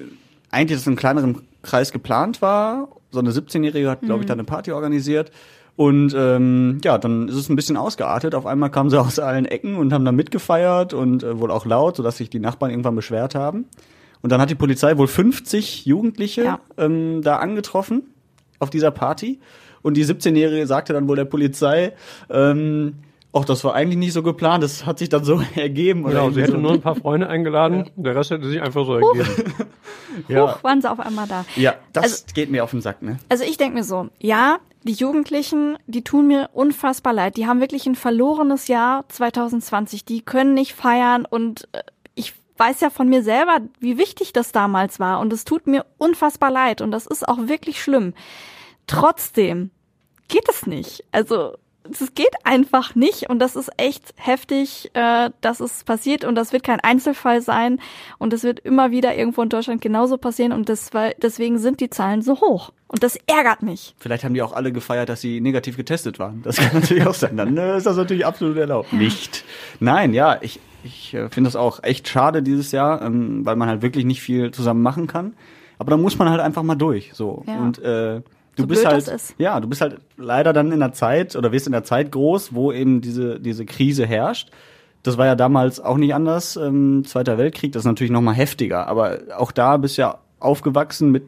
eigentlich das in einem kleineren Kreis geplant war. So eine 17-Jährige hat, glaube ich, da eine Party organisiert. Und ähm, ja, dann ist es ein bisschen ausgeartet. Auf einmal kamen sie aus allen Ecken und haben da mitgefeiert und äh, wohl auch laut, sodass sich die Nachbarn irgendwann beschwert haben. Und dann hat die Polizei wohl 50 Jugendliche Ja. ähm, da angetroffen auf dieser Party. Und die 17-Jährige sagte dann wohl der Polizei, ähm, ach, das war eigentlich nicht so geplant, das hat sich dann so ergeben. oder Genau, sie hätte so. nur ein paar Freunde eingeladen, der Rest hätte sich einfach so ergeben. ja. Huch, waren sie auf einmal da. ja, das Also- geht mir auf den Sack, ne? Also ich denke mir so, ja, die Jugendlichen, die tun mir unfassbar leid. Die haben wirklich ein verlorenes Jahr 2020. Die können nicht feiern und äh, ich weiß ja von mir selber, wie wichtig das damals war und es tut mir unfassbar leid und das ist auch wirklich schlimm. Trotzdem geht es nicht. Also es geht einfach nicht und das ist echt heftig, äh, dass es passiert und das wird kein Einzelfall sein und das wird immer wieder irgendwo in Deutschland genauso passieren und das, weil, deswegen sind die Zahlen so hoch und das ärgert mich. Vielleicht haben die auch alle gefeiert, dass sie negativ getestet waren. Das kann natürlich auch sein. Dann äh, ist das natürlich absolut erlaubt. Nicht. Nein, ja, ich, ich äh, finde das auch echt schade dieses Jahr, ähm, weil man halt wirklich nicht viel zusammen machen kann. Aber da muss man halt einfach mal durch. So. Ja. Und äh, du So bist blöd halt, ja, du bist halt leider dann in der Zeit oder wirst in der Zeit groß, wo eben diese, diese Krise herrscht. Das war ja damals auch nicht anders. Ähm, Zweiter Weltkrieg, das ist natürlich noch mal heftiger. Aber auch da bist du ja aufgewachsen mit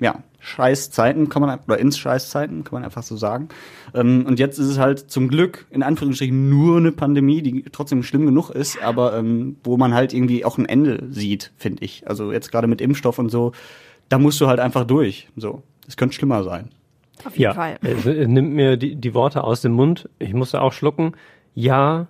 ja, Scheißzeiten kann man, oder ins Scheißzeiten, kann man einfach so sagen. Ähm, und jetzt ist es halt zum Glück, in Anführungsstrichen, nur eine Pandemie, die trotzdem schlimm genug ist, aber ähm, wo man halt irgendwie auch ein Ende sieht, finde ich. Also jetzt gerade mit Impfstoff und so, da musst du halt einfach durch. So, das könnte schlimmer sein. Auf jeden Ja, Fall. es, es nimmt mir die, die Worte aus dem Mund. Ich musste auch schlucken. Ja,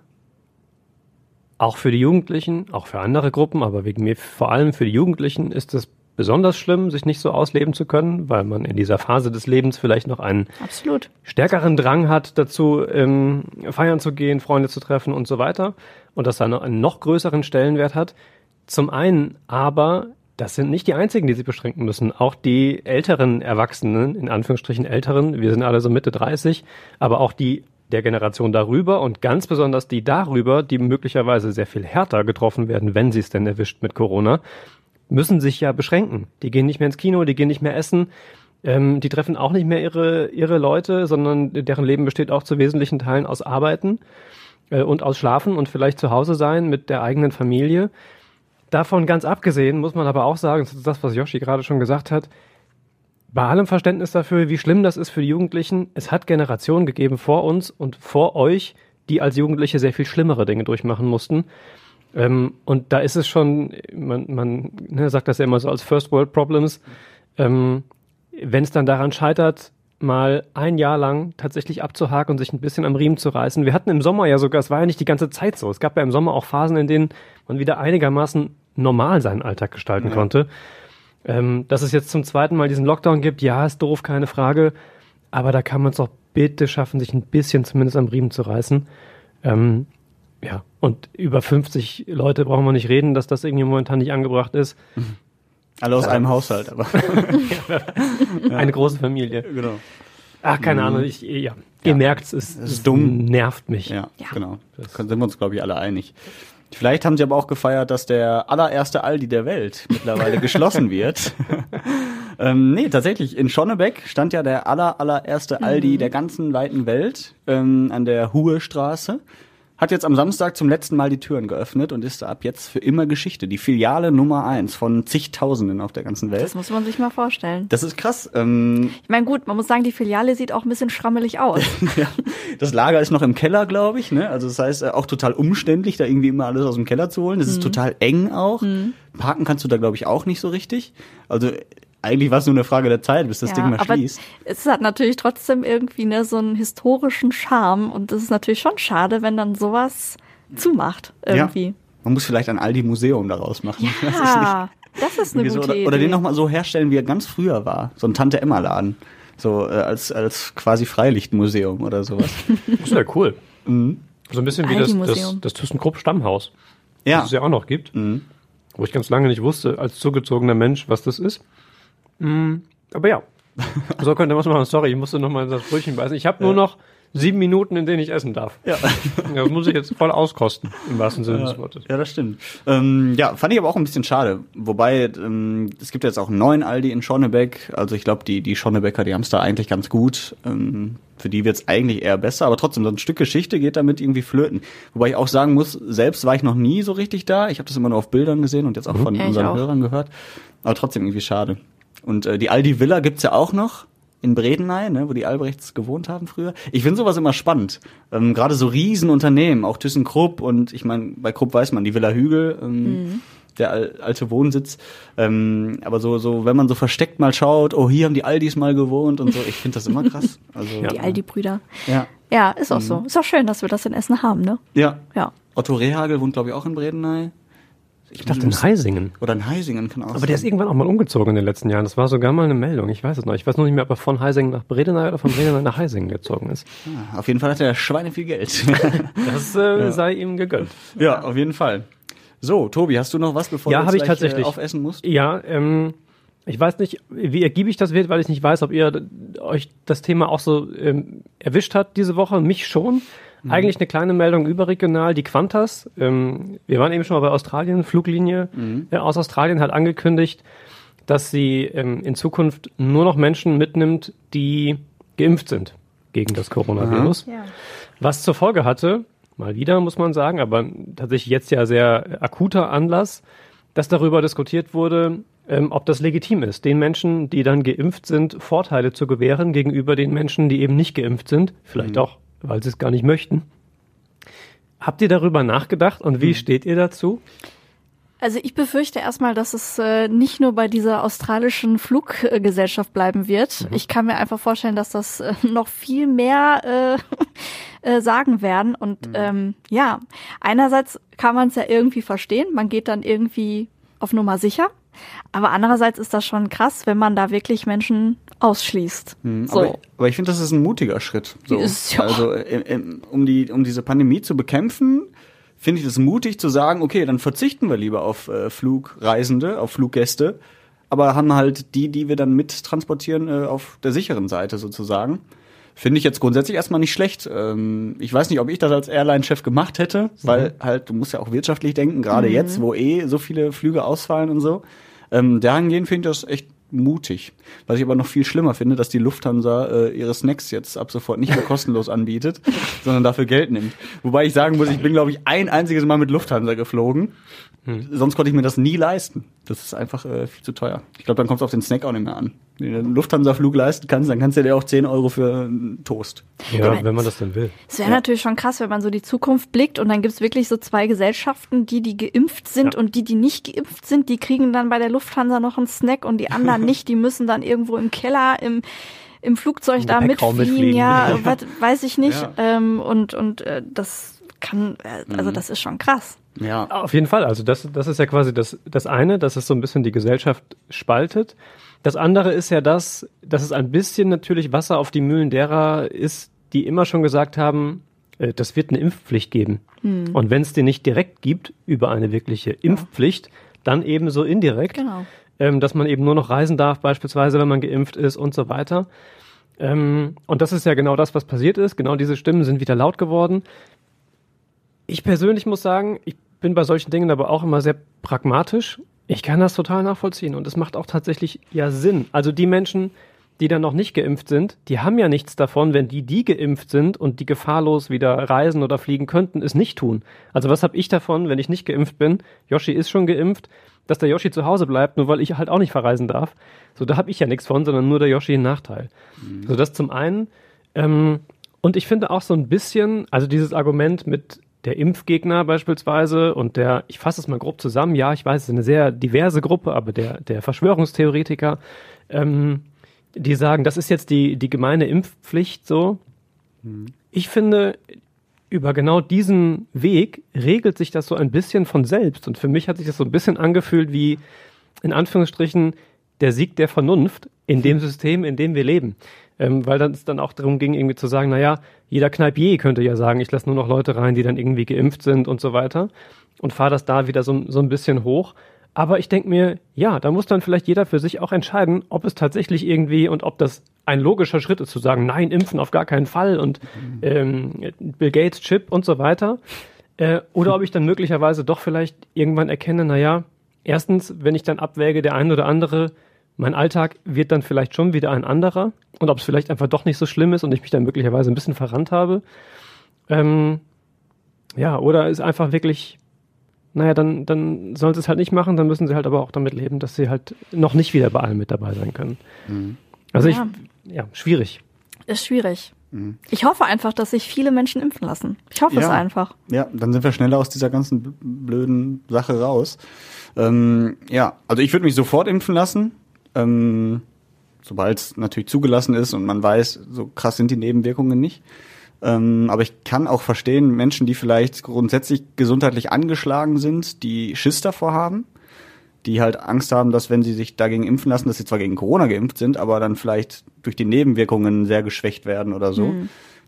auch für die Jugendlichen, auch für andere Gruppen, aber wegen mir vor allem für die Jugendlichen ist es besonders schlimm, sich nicht so ausleben zu können, weil man in dieser Phase des Lebens vielleicht noch einen Absolut. stärkeren Drang hat dazu, ähm, feiern zu gehen, Freunde zu treffen und so weiter. Und das dann einen noch größeren Stellenwert hat. Zum einen aber, das sind nicht die einzigen, die sich beschränken müssen. Auch die älteren Erwachsenen, in Anführungsstrichen älteren, wir sind alle so Mitte 30, aber auch die der Generation darüber und ganz besonders die darüber, die möglicherweise sehr viel härter getroffen werden, wenn sie es denn erwischt mit Corona, müssen sich ja beschränken. Die gehen nicht mehr ins Kino, die gehen nicht mehr essen, ähm, die treffen auch nicht mehr ihre, ihre Leute, sondern deren Leben besteht auch zu wesentlichen Teilen aus Arbeiten äh, und aus Schlafen und vielleicht zu Hause sein mit der eigenen Familie. Davon ganz abgesehen muss man aber auch sagen, das ist das, was Yoshi gerade schon gesagt hat, bei allem Verständnis dafür, wie schlimm das ist für die Jugendlichen, es hat Generationen gegeben vor uns und vor euch, die als Jugendliche sehr viel schlimmere Dinge durchmachen mussten. Ähm, und da ist es schon, man, man ne, sagt das ja immer so als First World Problems, ähm, wenn es dann daran scheitert, mal ein Jahr lang tatsächlich abzuhaken und sich ein bisschen am Riemen zu reißen. Wir hatten im Sommer ja sogar, es war ja nicht die ganze Zeit so. Es gab ja im Sommer auch Phasen, in denen man wieder einigermaßen normal seinen Alltag gestalten konnte. Ähm, dass es jetzt zum zweiten Mal diesen Lockdown gibt, ja, ist doof, keine Frage. Aber da kann man es doch bitte schaffen, sich ein bisschen zumindest am Riemen zu reißen. Ähm, ja, und über 50 Leute brauchen wir nicht reden, dass das irgendwie momentan nicht angebracht ist. Alle aus einem Haushalt, aber Eine große Familie. genau. Ach, keine Ahnung, ich, ja. Ihr merkt es, es ist dumm. nervt mich. Ja, Ja. genau. Da sind wir uns, glaube ich, alle einig. Vielleicht haben sie aber auch gefeiert, dass der allererste Aldi der Welt mittlerweile geschlossen wird. ähm, nee, tatsächlich, in Schonnebeck stand ja der aller, allererste Aldi der ganzen weiten Welt ähm, an der Hohe Straße. Hat jetzt am Samstag zum letzten Mal die Türen geöffnet und ist ab jetzt für immer Geschichte. Die Filiale Nummer eins von zigtausenden auf der ganzen Welt. Das muss man sich mal vorstellen. Das ist krass. Ähm, Ich meine, gut, man muss sagen, die Filiale sieht auch ein bisschen schrammelig aus. ja, das Lager ist noch im Keller, glaube ich. Ne? Also das heißt äh, auch total umständlich, da irgendwie immer alles aus dem Keller zu holen. Das ist total eng auch. Parken kannst du da, glaube ich, auch nicht so richtig. Also eigentlich war es nur eine Frage der Zeit, bis das Ding mal aber schließt. es hat natürlich trotzdem irgendwie ne, so einen historischen Charme und es ist natürlich schon schade, wenn dann sowas zumacht irgendwie. Ja. Man muss vielleicht ein Aldi-Museum daraus machen. Ich weiß es nicht. Ja, das ist eine Irgendwie so, gute oder, Idee. oder den nochmal so herstellen, wie er ganz früher war. So ein Tante-Emma-Laden. So äh, als, als quasi Freilichtmuseum oder sowas. Das ist ja cool. Mhm. So ein bisschen wie das, das, das ThyssenKrupp Stammhaus, Ja. das es ja auch noch gibt. Mhm. Wo ich ganz lange nicht wusste, als zugezogener Mensch, was das ist. Mm, aber ja, so könnte man es machen. Sorry, ich musste noch mal in das Brötchen beißen. Ich habe nur noch sieben Minuten, in denen ich essen darf. Ja. Das muss ich jetzt voll auskosten, im wahrsten Sinne des Wortes. Ja, das stimmt. Ähm, ja, fand ich aber auch ein bisschen schade. Wobei, ähm, es gibt jetzt auch einen neuen Aldi in Schonnebeck. Also ich glaube, die, die Schonnebecker, die haben es da eigentlich ganz gut. Ähm, für die wird's eigentlich eher besser, aber trotzdem, so ein Stück Geschichte geht damit irgendwie flöten. Wobei ich auch sagen muss, selbst war ich noch nie so richtig da. Ich habe das immer nur auf Bildern gesehen und jetzt auch von Ja, unseren auch. Hörern gehört. Aber trotzdem irgendwie schade. Und äh, die Aldi Villa gibt's ja auch noch in Bredeney, ne, wo die Albrechts gewohnt haben früher. Ich finde sowas immer spannend. Ähm, Gerade so Riesenunternehmen, auch ThyssenKrupp und ich meine, bei Krupp weiß man, die Villa Hügel, ähm, der al alte Wohnsitz. Ähm, aber so, so, wenn man so versteckt mal schaut, oh, hier haben die Aldis mal gewohnt und so, ich finde das immer krass. Also, Die Aldi-Brüder. Ja. Ja, ist auch so. Ist auch schön, dass wir das in Essen haben, ne? Ja. Ja. Otto Rehagel wohnt, glaube ich, auch in Bredeney. Ich dachte in Heisingen. Oder in Heisingen kann auch Aber der ist irgendwann auch mal umgezogen in den letzten Jahren. Das war sogar mal eine Meldung. Ich weiß es noch. Ich weiß noch nicht mehr, ob er von Heisingen nach Bredeney oder von Bredeney nach Heisingen gezogen ist. Ah, Auf jeden Fall hat er Schweine viel Geld. Das äh, sei ihm gegönnt. ja, auf jeden Fall. So, Tobi, hast du noch was, bevor Ja, du hab ich gleich, tatsächlich. Äh, aufessen musst? Ja, ähm, ich weiß nicht, wie ergiebig das wird, weil ich nicht weiß, ob ihr euch das Thema auch so ähm, erwischt hat diese Woche. Mich schon. Eigentlich eine kleine Meldung überregional. Die Qantas, ähm, wir waren eben schon mal bei Australien, Fluglinie äh, aus Australien hat angekündigt, dass sie ähm, in Zukunft nur noch Menschen mitnimmt, die geimpft sind gegen das Coronavirus. Ja. Was zur Folge hatte, mal wieder muss man sagen, aber tatsächlich jetzt ja sehr akuter Anlass, dass darüber diskutiert wurde, ähm, ob das legitim ist, den Menschen, die dann geimpft sind, Vorteile zu gewähren gegenüber den Menschen, die eben nicht geimpft sind, vielleicht auch, weil sie es gar nicht möchten. Habt ihr darüber nachgedacht und wie steht ihr dazu? Also ich befürchte erstmal, dass es äh, nicht nur bei dieser australischen Fluggesellschaft bleiben wird. Ich kann mir einfach vorstellen, dass das äh, noch viel mehr äh, äh, sagen werden. Und ähm, ja, einerseits kann man es ja irgendwie verstehen. Man geht dann irgendwie auf Nummer sicher. Aber andererseits ist das schon krass, wenn man da wirklich Menschen ausschließt. So. Aber, aber ich finde, das ist ein mutiger Schritt. So. Ist ja- Also um die um diese Pandemie zu bekämpfen, finde ich es mutig zu sagen, okay, dann verzichten wir lieber auf äh, Flugreisende, auf Fluggäste, aber haben halt die, die wir dann mit transportieren, äh, auf der sicheren Seite sozusagen. Finde ich jetzt grundsätzlich erstmal nicht schlecht. Ähm, ich weiß nicht, ob ich das als Airline-Chef gemacht hätte, weil halt, du musst ja auch wirtschaftlich denken, gerade jetzt, wo eh so viele Flüge ausfallen und so. Ähm, dahingehend finde ich das echt mutig. Was ich aber noch viel schlimmer finde, dass die Lufthansa äh, ihre Snacks jetzt ab sofort nicht mehr kostenlos anbietet, sondern dafür Geld nimmt. Wobei ich sagen muss, ich bin, glaube ich, ein einziges Mal mit Lufthansa geflogen. Sonst konnte ich mir das nie leisten. Das ist einfach äh, viel zu teuer. Ich glaube, dann kommt es auf den Snack auch nicht mehr an. Einen Lufthansa-Flug leisten kannst, dann kannst du dir auch 10 Euro für einen Toast. Ja, wenn man das denn will. Es wäre natürlich schon krass, wenn man so die Zukunft blickt und dann gibt's wirklich so zwei Gesellschaften, die, die geimpft sind Ja. und die, die nicht geimpft sind, die kriegen dann bei der Lufthansa noch einen Snack und die anderen nicht, die müssen dann irgendwo im Keller, im, im Flugzeug da mitfliegen, mitfliegen. ja, was, weiß ich nicht. Ja. Ähm, und und äh, das kann, äh, also das ist schon krass. Ja. Auf jeden Fall. Also das, das ist ja quasi das, das eine, dass es so ein bisschen die Gesellschaft spaltet. Das andere ist ja das, dass es ein bisschen natürlich Wasser auf die Mühlen derer ist, die immer schon gesagt haben, äh, das wird eine Impfpflicht geben. Und wenn es die nicht direkt gibt über eine wirkliche Impfpflicht, dann eben so indirekt, Genau. ähm, dass man eben nur noch reisen darf, beispielsweise, wenn man geimpft ist und so weiter. Ähm, und das ist ja genau das, was passiert ist. Genau diese Stimmen sind wieder laut geworden. Ich persönlich muss sagen, ich bin bei solchen Dingen aber auch immer sehr pragmatisch. Ich kann das total nachvollziehen und es macht auch tatsächlich ja Sinn. Also die Menschen, die dann noch nicht geimpft sind, die haben ja nichts davon, wenn die, die geimpft sind und die gefahrlos wieder reisen oder fliegen könnten, es nicht tun. Also was habe ich davon, wenn ich nicht geimpft bin? Yoshi ist schon geimpft, dass der Yoshi zu Hause bleibt, nur weil ich halt auch nicht verreisen darf. So, da habe ich ja nichts von, sondern nur der Yoshi einen Nachteil. So, das zum einen. Ähm, und ich finde auch so ein bisschen, also dieses Argument mit der Impfgegner beispielsweise und der, ich fasse es mal grob zusammen, ja, ich weiß, es ist eine sehr diverse Gruppe, aber der, der Verschwörungstheoretiker, ähm, die sagen, das ist jetzt die, die gemeine Impfpflicht so. Ich finde, über genau diesen Weg regelt sich das so ein bisschen von selbst. Und für mich hat sich das so ein bisschen angefühlt wie, in Anführungsstrichen, der Sieg der Vernunft in dem System, in dem wir leben. Ähm, weil dann es dann auch darum ging, irgendwie zu sagen, naja, jeder Kneipier könnte ja sagen, ich lasse nur noch Leute rein, die dann irgendwie geimpft sind und so weiter und fahre das da wieder so, so ein bisschen hoch. Aber ich denke mir, ja, da muss dann vielleicht jeder für sich auch entscheiden, ob es tatsächlich irgendwie und ob das ein logischer Schritt ist, zu sagen, nein, impfen auf gar keinen Fall und ähm, Bill Gates Chip und so weiter. Äh, oder ob ich dann möglicherweise doch vielleicht irgendwann erkenne, naja, erstens, wenn ich dann abwäge, der ein oder andere, mein Alltag wird dann vielleicht schon wieder ein anderer und ob es vielleicht einfach doch nicht so schlimm ist und ich mich dann möglicherweise ein bisschen verrannt habe. Ähm, ja, oder ist einfach wirklich naja, dann, dann sollen sie es halt nicht machen, dann müssen sie halt aber auch damit leben, dass sie halt noch nicht wieder bei allem mit dabei sein können. Mhm. Also Ja. ich, ja, schwierig. Ist schwierig. Mhm. Ich hoffe einfach, dass sich viele Menschen impfen lassen. Ich hoffe es Ja. einfach. Ja, dann sind wir schneller aus dieser ganzen bl- blöden Sache raus. Ähm, ja, also ich würde mich sofort impfen lassen, ähm, sobald es natürlich zugelassen ist und man weiß, so krass sind die Nebenwirkungen nicht. Ähm, aber ich kann auch verstehen, Menschen, die vielleicht grundsätzlich gesundheitlich angeschlagen sind, die Schiss davor haben, die halt Angst haben, dass wenn sie sich dagegen impfen lassen, dass sie zwar gegen Corona geimpft sind, aber dann vielleicht durch die Nebenwirkungen sehr geschwächt werden oder so.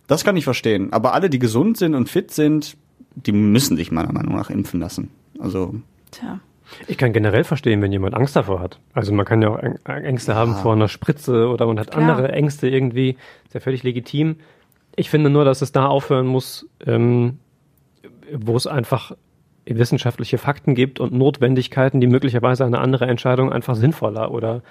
Das kann ich verstehen. Aber alle, die gesund sind und fit sind, die müssen sich meiner Meinung nach impfen lassen. Also, Tja. Ich kann generell verstehen, wenn jemand Angst davor hat. Also man kann ja auch Äng- Ängste haben vor einer Spritze oder man hat Klar. andere Ängste irgendwie. Ist ja völlig legitim. Ich finde nur, dass es da aufhören muss, ähm, wo es einfach wissenschaftliche Fakten gibt und Notwendigkeiten, die möglicherweise eine andere Entscheidung einfach sinnvoller oder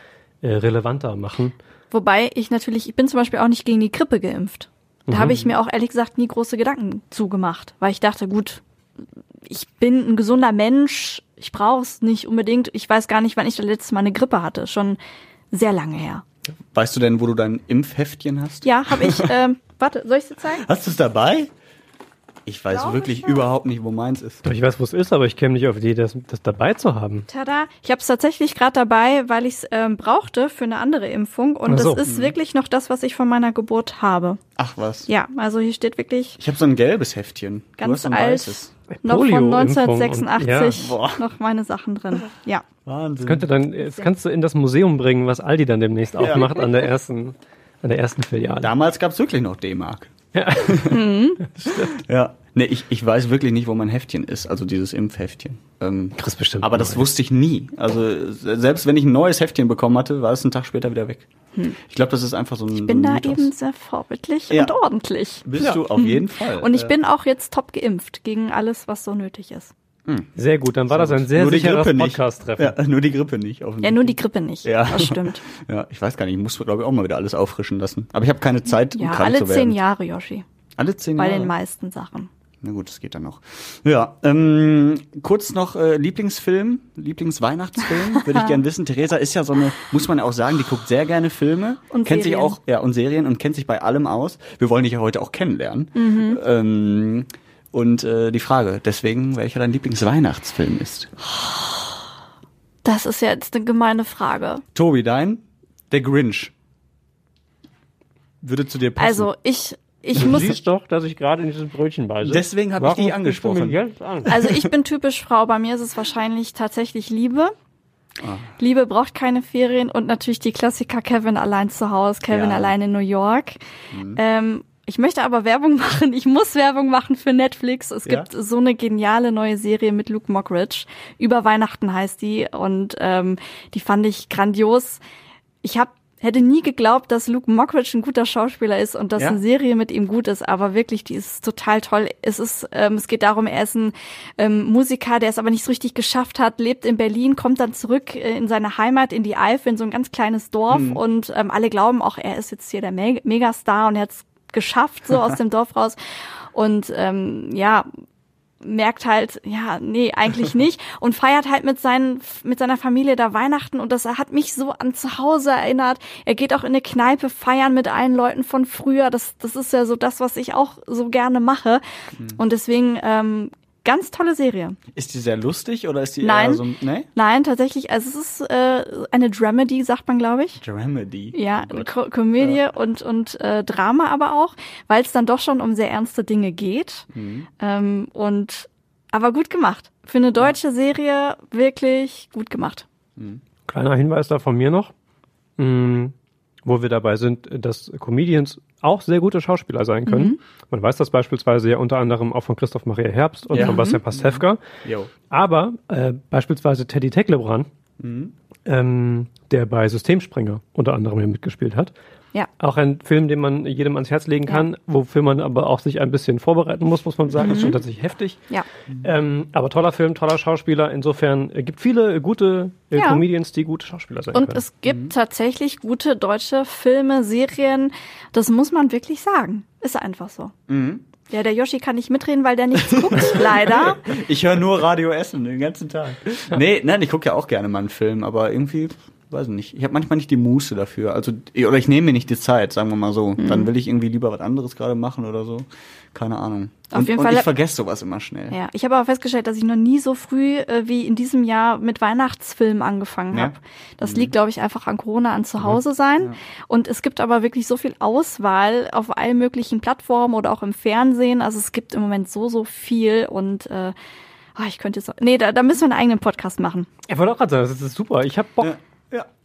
äh, relevanter machen. Wobei ich natürlich, ich bin zum Beispiel auch nicht gegen die Grippe geimpft. Da habe ich mir auch ehrlich gesagt nie große Gedanken zugemacht, weil ich dachte, gut, ich bin ein gesunder Mensch, ich brauche es nicht unbedingt. Ich weiß gar nicht, wann ich das letzte Mal eine Grippe hatte, schon sehr lange her. weißt du denn, wo du dein Impfheftchen hast? Ja, habe ich. Ähm, warte, soll ich dir zeigen? Hast du es dabei? Ich weiß Glaube wirklich schon. überhaupt nicht, wo meins ist. Ich weiß, wo es ist, aber ich käme nicht auf die Idee, das, das dabei zu haben. Tada! Ich habe es tatsächlich gerade dabei, weil ich es ähm, brauchte für eine andere Impfung und so. das ist wirklich noch das, was ich von meiner Geburt habe. Ach was. Ja, also hier steht wirklich Ich habe so ein gelbes Heftchen. du ganz hast ein alt, weißes. Noch von Polio-Impfung und- 1986 ja. Noch meine Sachen drin. Ja. Wahnsinn. Könnte dann, das kannst du in das Museum bringen, was Aldi dann demnächst aufmacht an der ersten, an der ersten Filiale. Damals gab's wirklich noch D-Mark. Ja. Ja. Nee, ich, ich weiß wirklich nicht, wo mein Heftchen ist, also dieses Impfheftchen. Ähm, Chris bestimmt. aber das neu. wusste ich nie. Also selbst wenn ich ein neues Heftchen bekommen hatte, war es einen Tag später wieder weg. Ich glaube, das ist einfach so ein Ich bin so ein da Mythos. eben sehr vorbildlich Ja. und ordentlich. Bist Ja. du auf jeden Fall. Und ich Äh, bin auch jetzt top geimpft gegen alles, was so nötig ist. Sehr gut, dann war das ein sehr nur sicheres. Podcast-Treffen. Ja, nur die Grippe nicht. Ja, nur die Grippe nicht. Ja. Das stimmt. Ja, ich weiß gar nicht. Ich muss, glaube ich, auch mal wieder alles auffrischen lassen. Aber ich habe keine Zeit, um Ja, krank alle zu werden. zehn Jahre, Yoshi. Alle zehn Bei Jahre. den meisten Sachen. Na gut, das geht dann noch. Ja, ähm, kurz noch äh, Lieblingsfilm, Lieblingsweihnachtsfilm, würde ich gern wissen. Theresa ist ja so eine, muss man ja auch sagen, die guckt sehr gerne Filme, Und kennt sich Serien. auch, ja, und Serien und kennt sich bei allem aus. Wir wollen dich ja heute auch kennenlernen. Mhm. Ähm, und äh, die Frage, deswegen, welcher dein Lieblingsweihnachtsfilm ist. Das ist jetzt eine gemeine Frage. Tobi, dein? Der Grinch. Würde zu dir passen. Also ich, ich Du muss, siehst doch, dass ich gerade in dieses Brötchen beiße. Deswegen habe ich dich angesprochen. an? also ich bin typisch Frau. Bei mir ist es wahrscheinlich tatsächlich Liebe. Ah. Liebe braucht keine Ferien und natürlich die Klassiker Kevin allein zu Hause, Kevin Ja. Mhm. allein in New York. Ähm, ich möchte aber Werbung machen. Ich muss Werbung machen für Netflix. Es Ja? gibt so eine geniale neue Serie mit Luke Mockridge. Über Weihnachten heißt die und ähm, die fand ich grandios. Ich habe hätte nie geglaubt, dass Luke Mockridge ein guter Schauspieler ist und dass Ja? eine Serie mit ihm gut ist, aber wirklich, die ist total toll. Es ist, ähm, es geht darum, er ist ein ähm, Musiker, der es aber nicht so richtig geschafft hat, lebt in Berlin, kommt dann zurück äh, in seine Heimat, in die Eifel, in so ein ganz kleines Dorf und ähm, alle glauben auch, er ist jetzt hier der Me Megastar und er hat es geschafft, so aus dem Dorf raus. Und ähm, ja, merkt halt, ja, nee, eigentlich nicht und feiert halt mit seinen mit seiner Familie da Weihnachten und das hat mich so an zu Hause erinnert. Er geht auch in eine Kneipe feiern mit allen Leuten von früher. Das das ist ja so das, was ich auch so gerne mache und deswegen ähm, ganz tolle Serie. Ist die sehr lustig oder ist die Nein. eher so ein, ne? Nein, tatsächlich, also es ist äh, eine Dramedy, sagt man, glaube ich. Dramedy. Ja, Oh. Ko Komödie und und äh, Drama aber auch, weil es dann doch schon um sehr ernste Dinge geht. Mhm. Ähm, und aber gut gemacht. Für eine deutsche Serie wirklich gut gemacht. Kleiner Hinweis da von mir noch. Mm, wo wir dabei sind, dass Comedians auch sehr gute Schauspieler sein können. Mhm. Man weiß das beispielsweise ja unter anderem auch von Christoph Maria Herbst und Ja. von Bastian Pastewka. Jo. Aber äh, beispielsweise Teddy Tecklebrand, ähm, der bei Systemspringer unter anderem hier mitgespielt hat. Ja. Auch ein Film, den man jedem ans Herz legen kann, wofür man aber auch sich ein bisschen vorbereiten muss, muss man sagen. Das ist schon tatsächlich heftig. Ja. Ähm, aber toller Film, toller Schauspieler. Insofern äh, gibt viele gute äh, Ja. Comedians, die gute Schauspieler sein Und können. es gibt tatsächlich gute deutsche Filme, Serien. Das muss man wirklich sagen. Ist einfach so. Ja, der Yoshi kann nicht mitreden, weil der nichts guckt, leider. Ich höre nur Radio Essen den ganzen Tag. Nee, nein, ich gucke ja auch gerne mal einen Film, aber irgendwie, weiß ich nicht. Ich habe manchmal nicht die Muße dafür. Also, oder ich nehme mir nicht die Zeit, sagen wir mal so. Mhm. Dann will ich irgendwie lieber was anderes gerade machen oder so. Keine Ahnung. Auf und, jeden und Fall ich vergesse sowas immer schnell. Ja, ich habe aber festgestellt, dass ich noch nie so früh äh, wie in diesem Jahr mit Weihnachtsfilmen angefangen Ja. habe. Das liegt, glaube ich, einfach an Corona, an zu Hause sein. Und es gibt aber wirklich so viel Auswahl auf allen möglichen Plattformen oder auch im Fernsehen. Also es gibt im Moment so, so viel und äh, ah, ich könnte jetzt. Nee, da, da müssen wir einen eigenen Podcast machen. Ich wollte auch gerade sagen, das ist super. Ich habe Bock. Ja.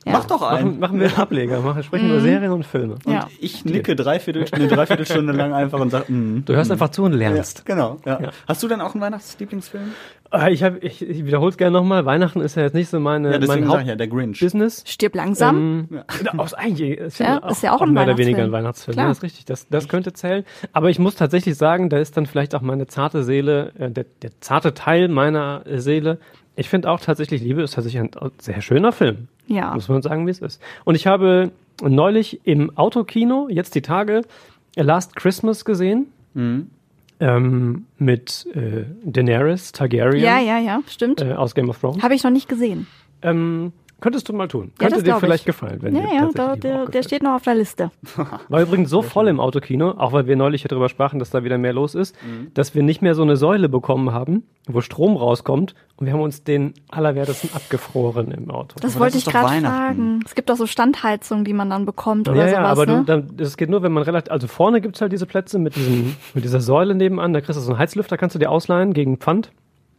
Ja. Ja. Mach doch einen. Machen, machen wir einen Ableger, machen, sprechen Mhm. über Serien und Filme. Und Ja. ich nicke dreiviertel, eine Dreiviertelstunde lang einfach und sag, mm. Du hörst einfach zu und Ja, lernst. genau. Ja. Ja. Hast du denn auch einen Weihnachtslieblingsfilm? Äh, Ich, hab, ich, ich wiederhole es gerne nochmal. Weihnachten ist ja jetzt nicht so meine, Ja, mein ich ja, der Grinch. Hauptbusiness. Stirb langsam. Ähm, ja. Aus, eigentlich ist Ja, ist ja auch ein mehr oder weniger Weihnachtsfilm. ein Weihnachtsfilm. Klar. Ja, das ist richtig. Das, das könnte zählen. Aber ich muss tatsächlich sagen, da ist dann vielleicht auch meine zarte Seele, äh, der, der zarte Teil meiner Seele. Ich finde auch tatsächlich, Liebe ist tatsächlich ein sehr schöner Film. Ja. Muss man sagen, wie es ist. Und ich habe neulich im Autokino, jetzt die Tage, Last Christmas gesehen. Ähm, mit äh, Daenerys Targaryen Ja, ja, ja, stimmt. Äh, aus Game of Thrones. Habe ich noch nicht gesehen. Ähm, könntest du mal tun. Ja, Könnte dir vielleicht ich. gefallen, wenn Ja, dir ja, da, der, auch der steht noch auf der Liste. War übrigens so voll im Autokino, auch weil wir neulich hier drüber sprachen, dass da wieder mehr los ist, Mhm. dass wir nicht mehr so eine Säule bekommen haben, wo Strom rauskommt und wir haben uns den allerwertesten abgefroren im Auto. Das Aber wollte das ich gerade fragen. Es gibt doch so Standheizungen, die man dann bekommt oder ja, ja, sowas. aber ne? du, dann, das geht nur, wenn man relativ, also vorne gibt's halt diese Plätze mit diesem, mit dieser Säule nebenan, da kriegst du so einen Heizlüfter, kannst du dir ausleihen gegen Pfand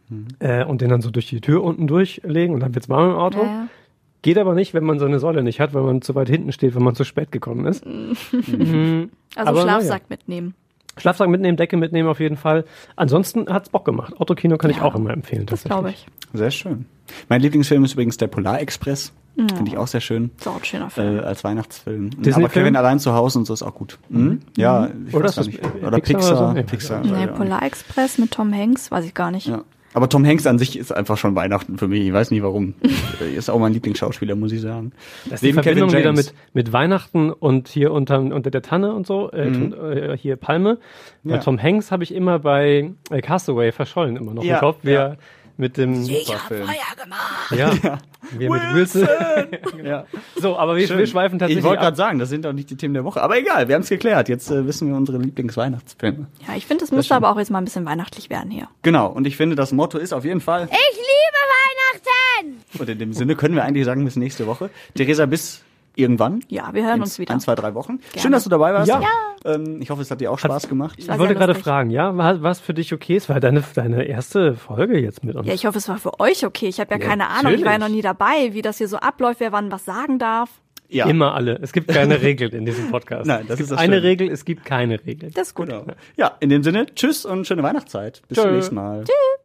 Mhm. äh, und den dann so durch die Tür unten durchlegen und dann wird's warm im Auto. ja, ja. Geht aber nicht, wenn man so eine Säule nicht hat, weil man zu weit hinten steht, wenn man zu spät gekommen ist. Mhm. Also Aber Schlafsack mitnehmen. Schlafsack mitnehmen, Decke mitnehmen auf jeden Fall. Ansonsten hat's Bock gemacht. Autokino kann ich Ja, auch immer empfehlen. Das tatsächlich. glaube ich. Sehr schön. Mein Lieblingsfilm ist übrigens der Polarexpress. Finde ich auch sehr schön. Ist auch ein schöner Film. Äh, als Weihnachtsfilm. Disney-Film? Aber Kevin allein zu Hause und so ist auch gut. Mhm. Ja, ich Oder weiß das nicht. Pixar Oder oder Pixar. so? Nee. Pixar. nee, ja. Polar Express mit Tom Hanks, weiß ich gar nicht. Ja. Aber Tom Hanks an sich ist einfach schon Weihnachten für mich. Ich weiß nicht warum. ist auch mein Lieblingsschauspieler, muss ich sagen. Das ist die Verbindung wieder James. mit, mit Weihnachten und hier unter, unter der Tanne und so, äh, Mhm. äh, hier Palme. Bei Ja. Tom Hanks habe ich immer bei äh, Castaway verschollen immer noch Ja, im Kopf, wie ja. Mit dem, Super Film. gemacht. ja, wie er mit Wilson. Ja. so, aber wir, wir schweifen tatsächlich Ich wollte gerade sagen, das sind doch nicht die Themen der Woche. Aber egal, wir haben es geklärt. Jetzt äh, wissen wir unsere Lieblingsweihnachtsfilme. Ja, ich finde, es müsste aber auch jetzt mal ein bisschen weihnachtlich werden hier. Genau, und ich finde, das Motto ist auf jeden Fall. Ich liebe Weihnachten! Und in dem Sinne können wir eigentlich sagen, bis nächste Woche. Theresa, bis irgendwann. Ja, wir hören In uns wieder. Ein, zwei, drei Wochen. Gerne. Schön, dass du dabei warst. Ja. Ähm, ich hoffe, es hat dir auch Spaß gemacht. Ich war wollte gerade fragen, ja, war was für dich okay? Es war deine, deine erste Folge jetzt mit uns. Ja, ich hoffe, es war für euch okay. Ich habe ja, Ja, keine Ahnung, ich war ja noch natürlich. nie dabei, wie das hier so abläuft, wer wann was sagen darf. Ja. Immer alle. Es gibt keine Regeln in diesem Podcast. Nein, das es gibt ist das eine Schöne. Regel, es gibt keine Regel. Das ist gut. Genau. Ja, in dem Sinne, tschüss und schöne Weihnachtszeit. Bis zum nächsten Mal. Tschüss.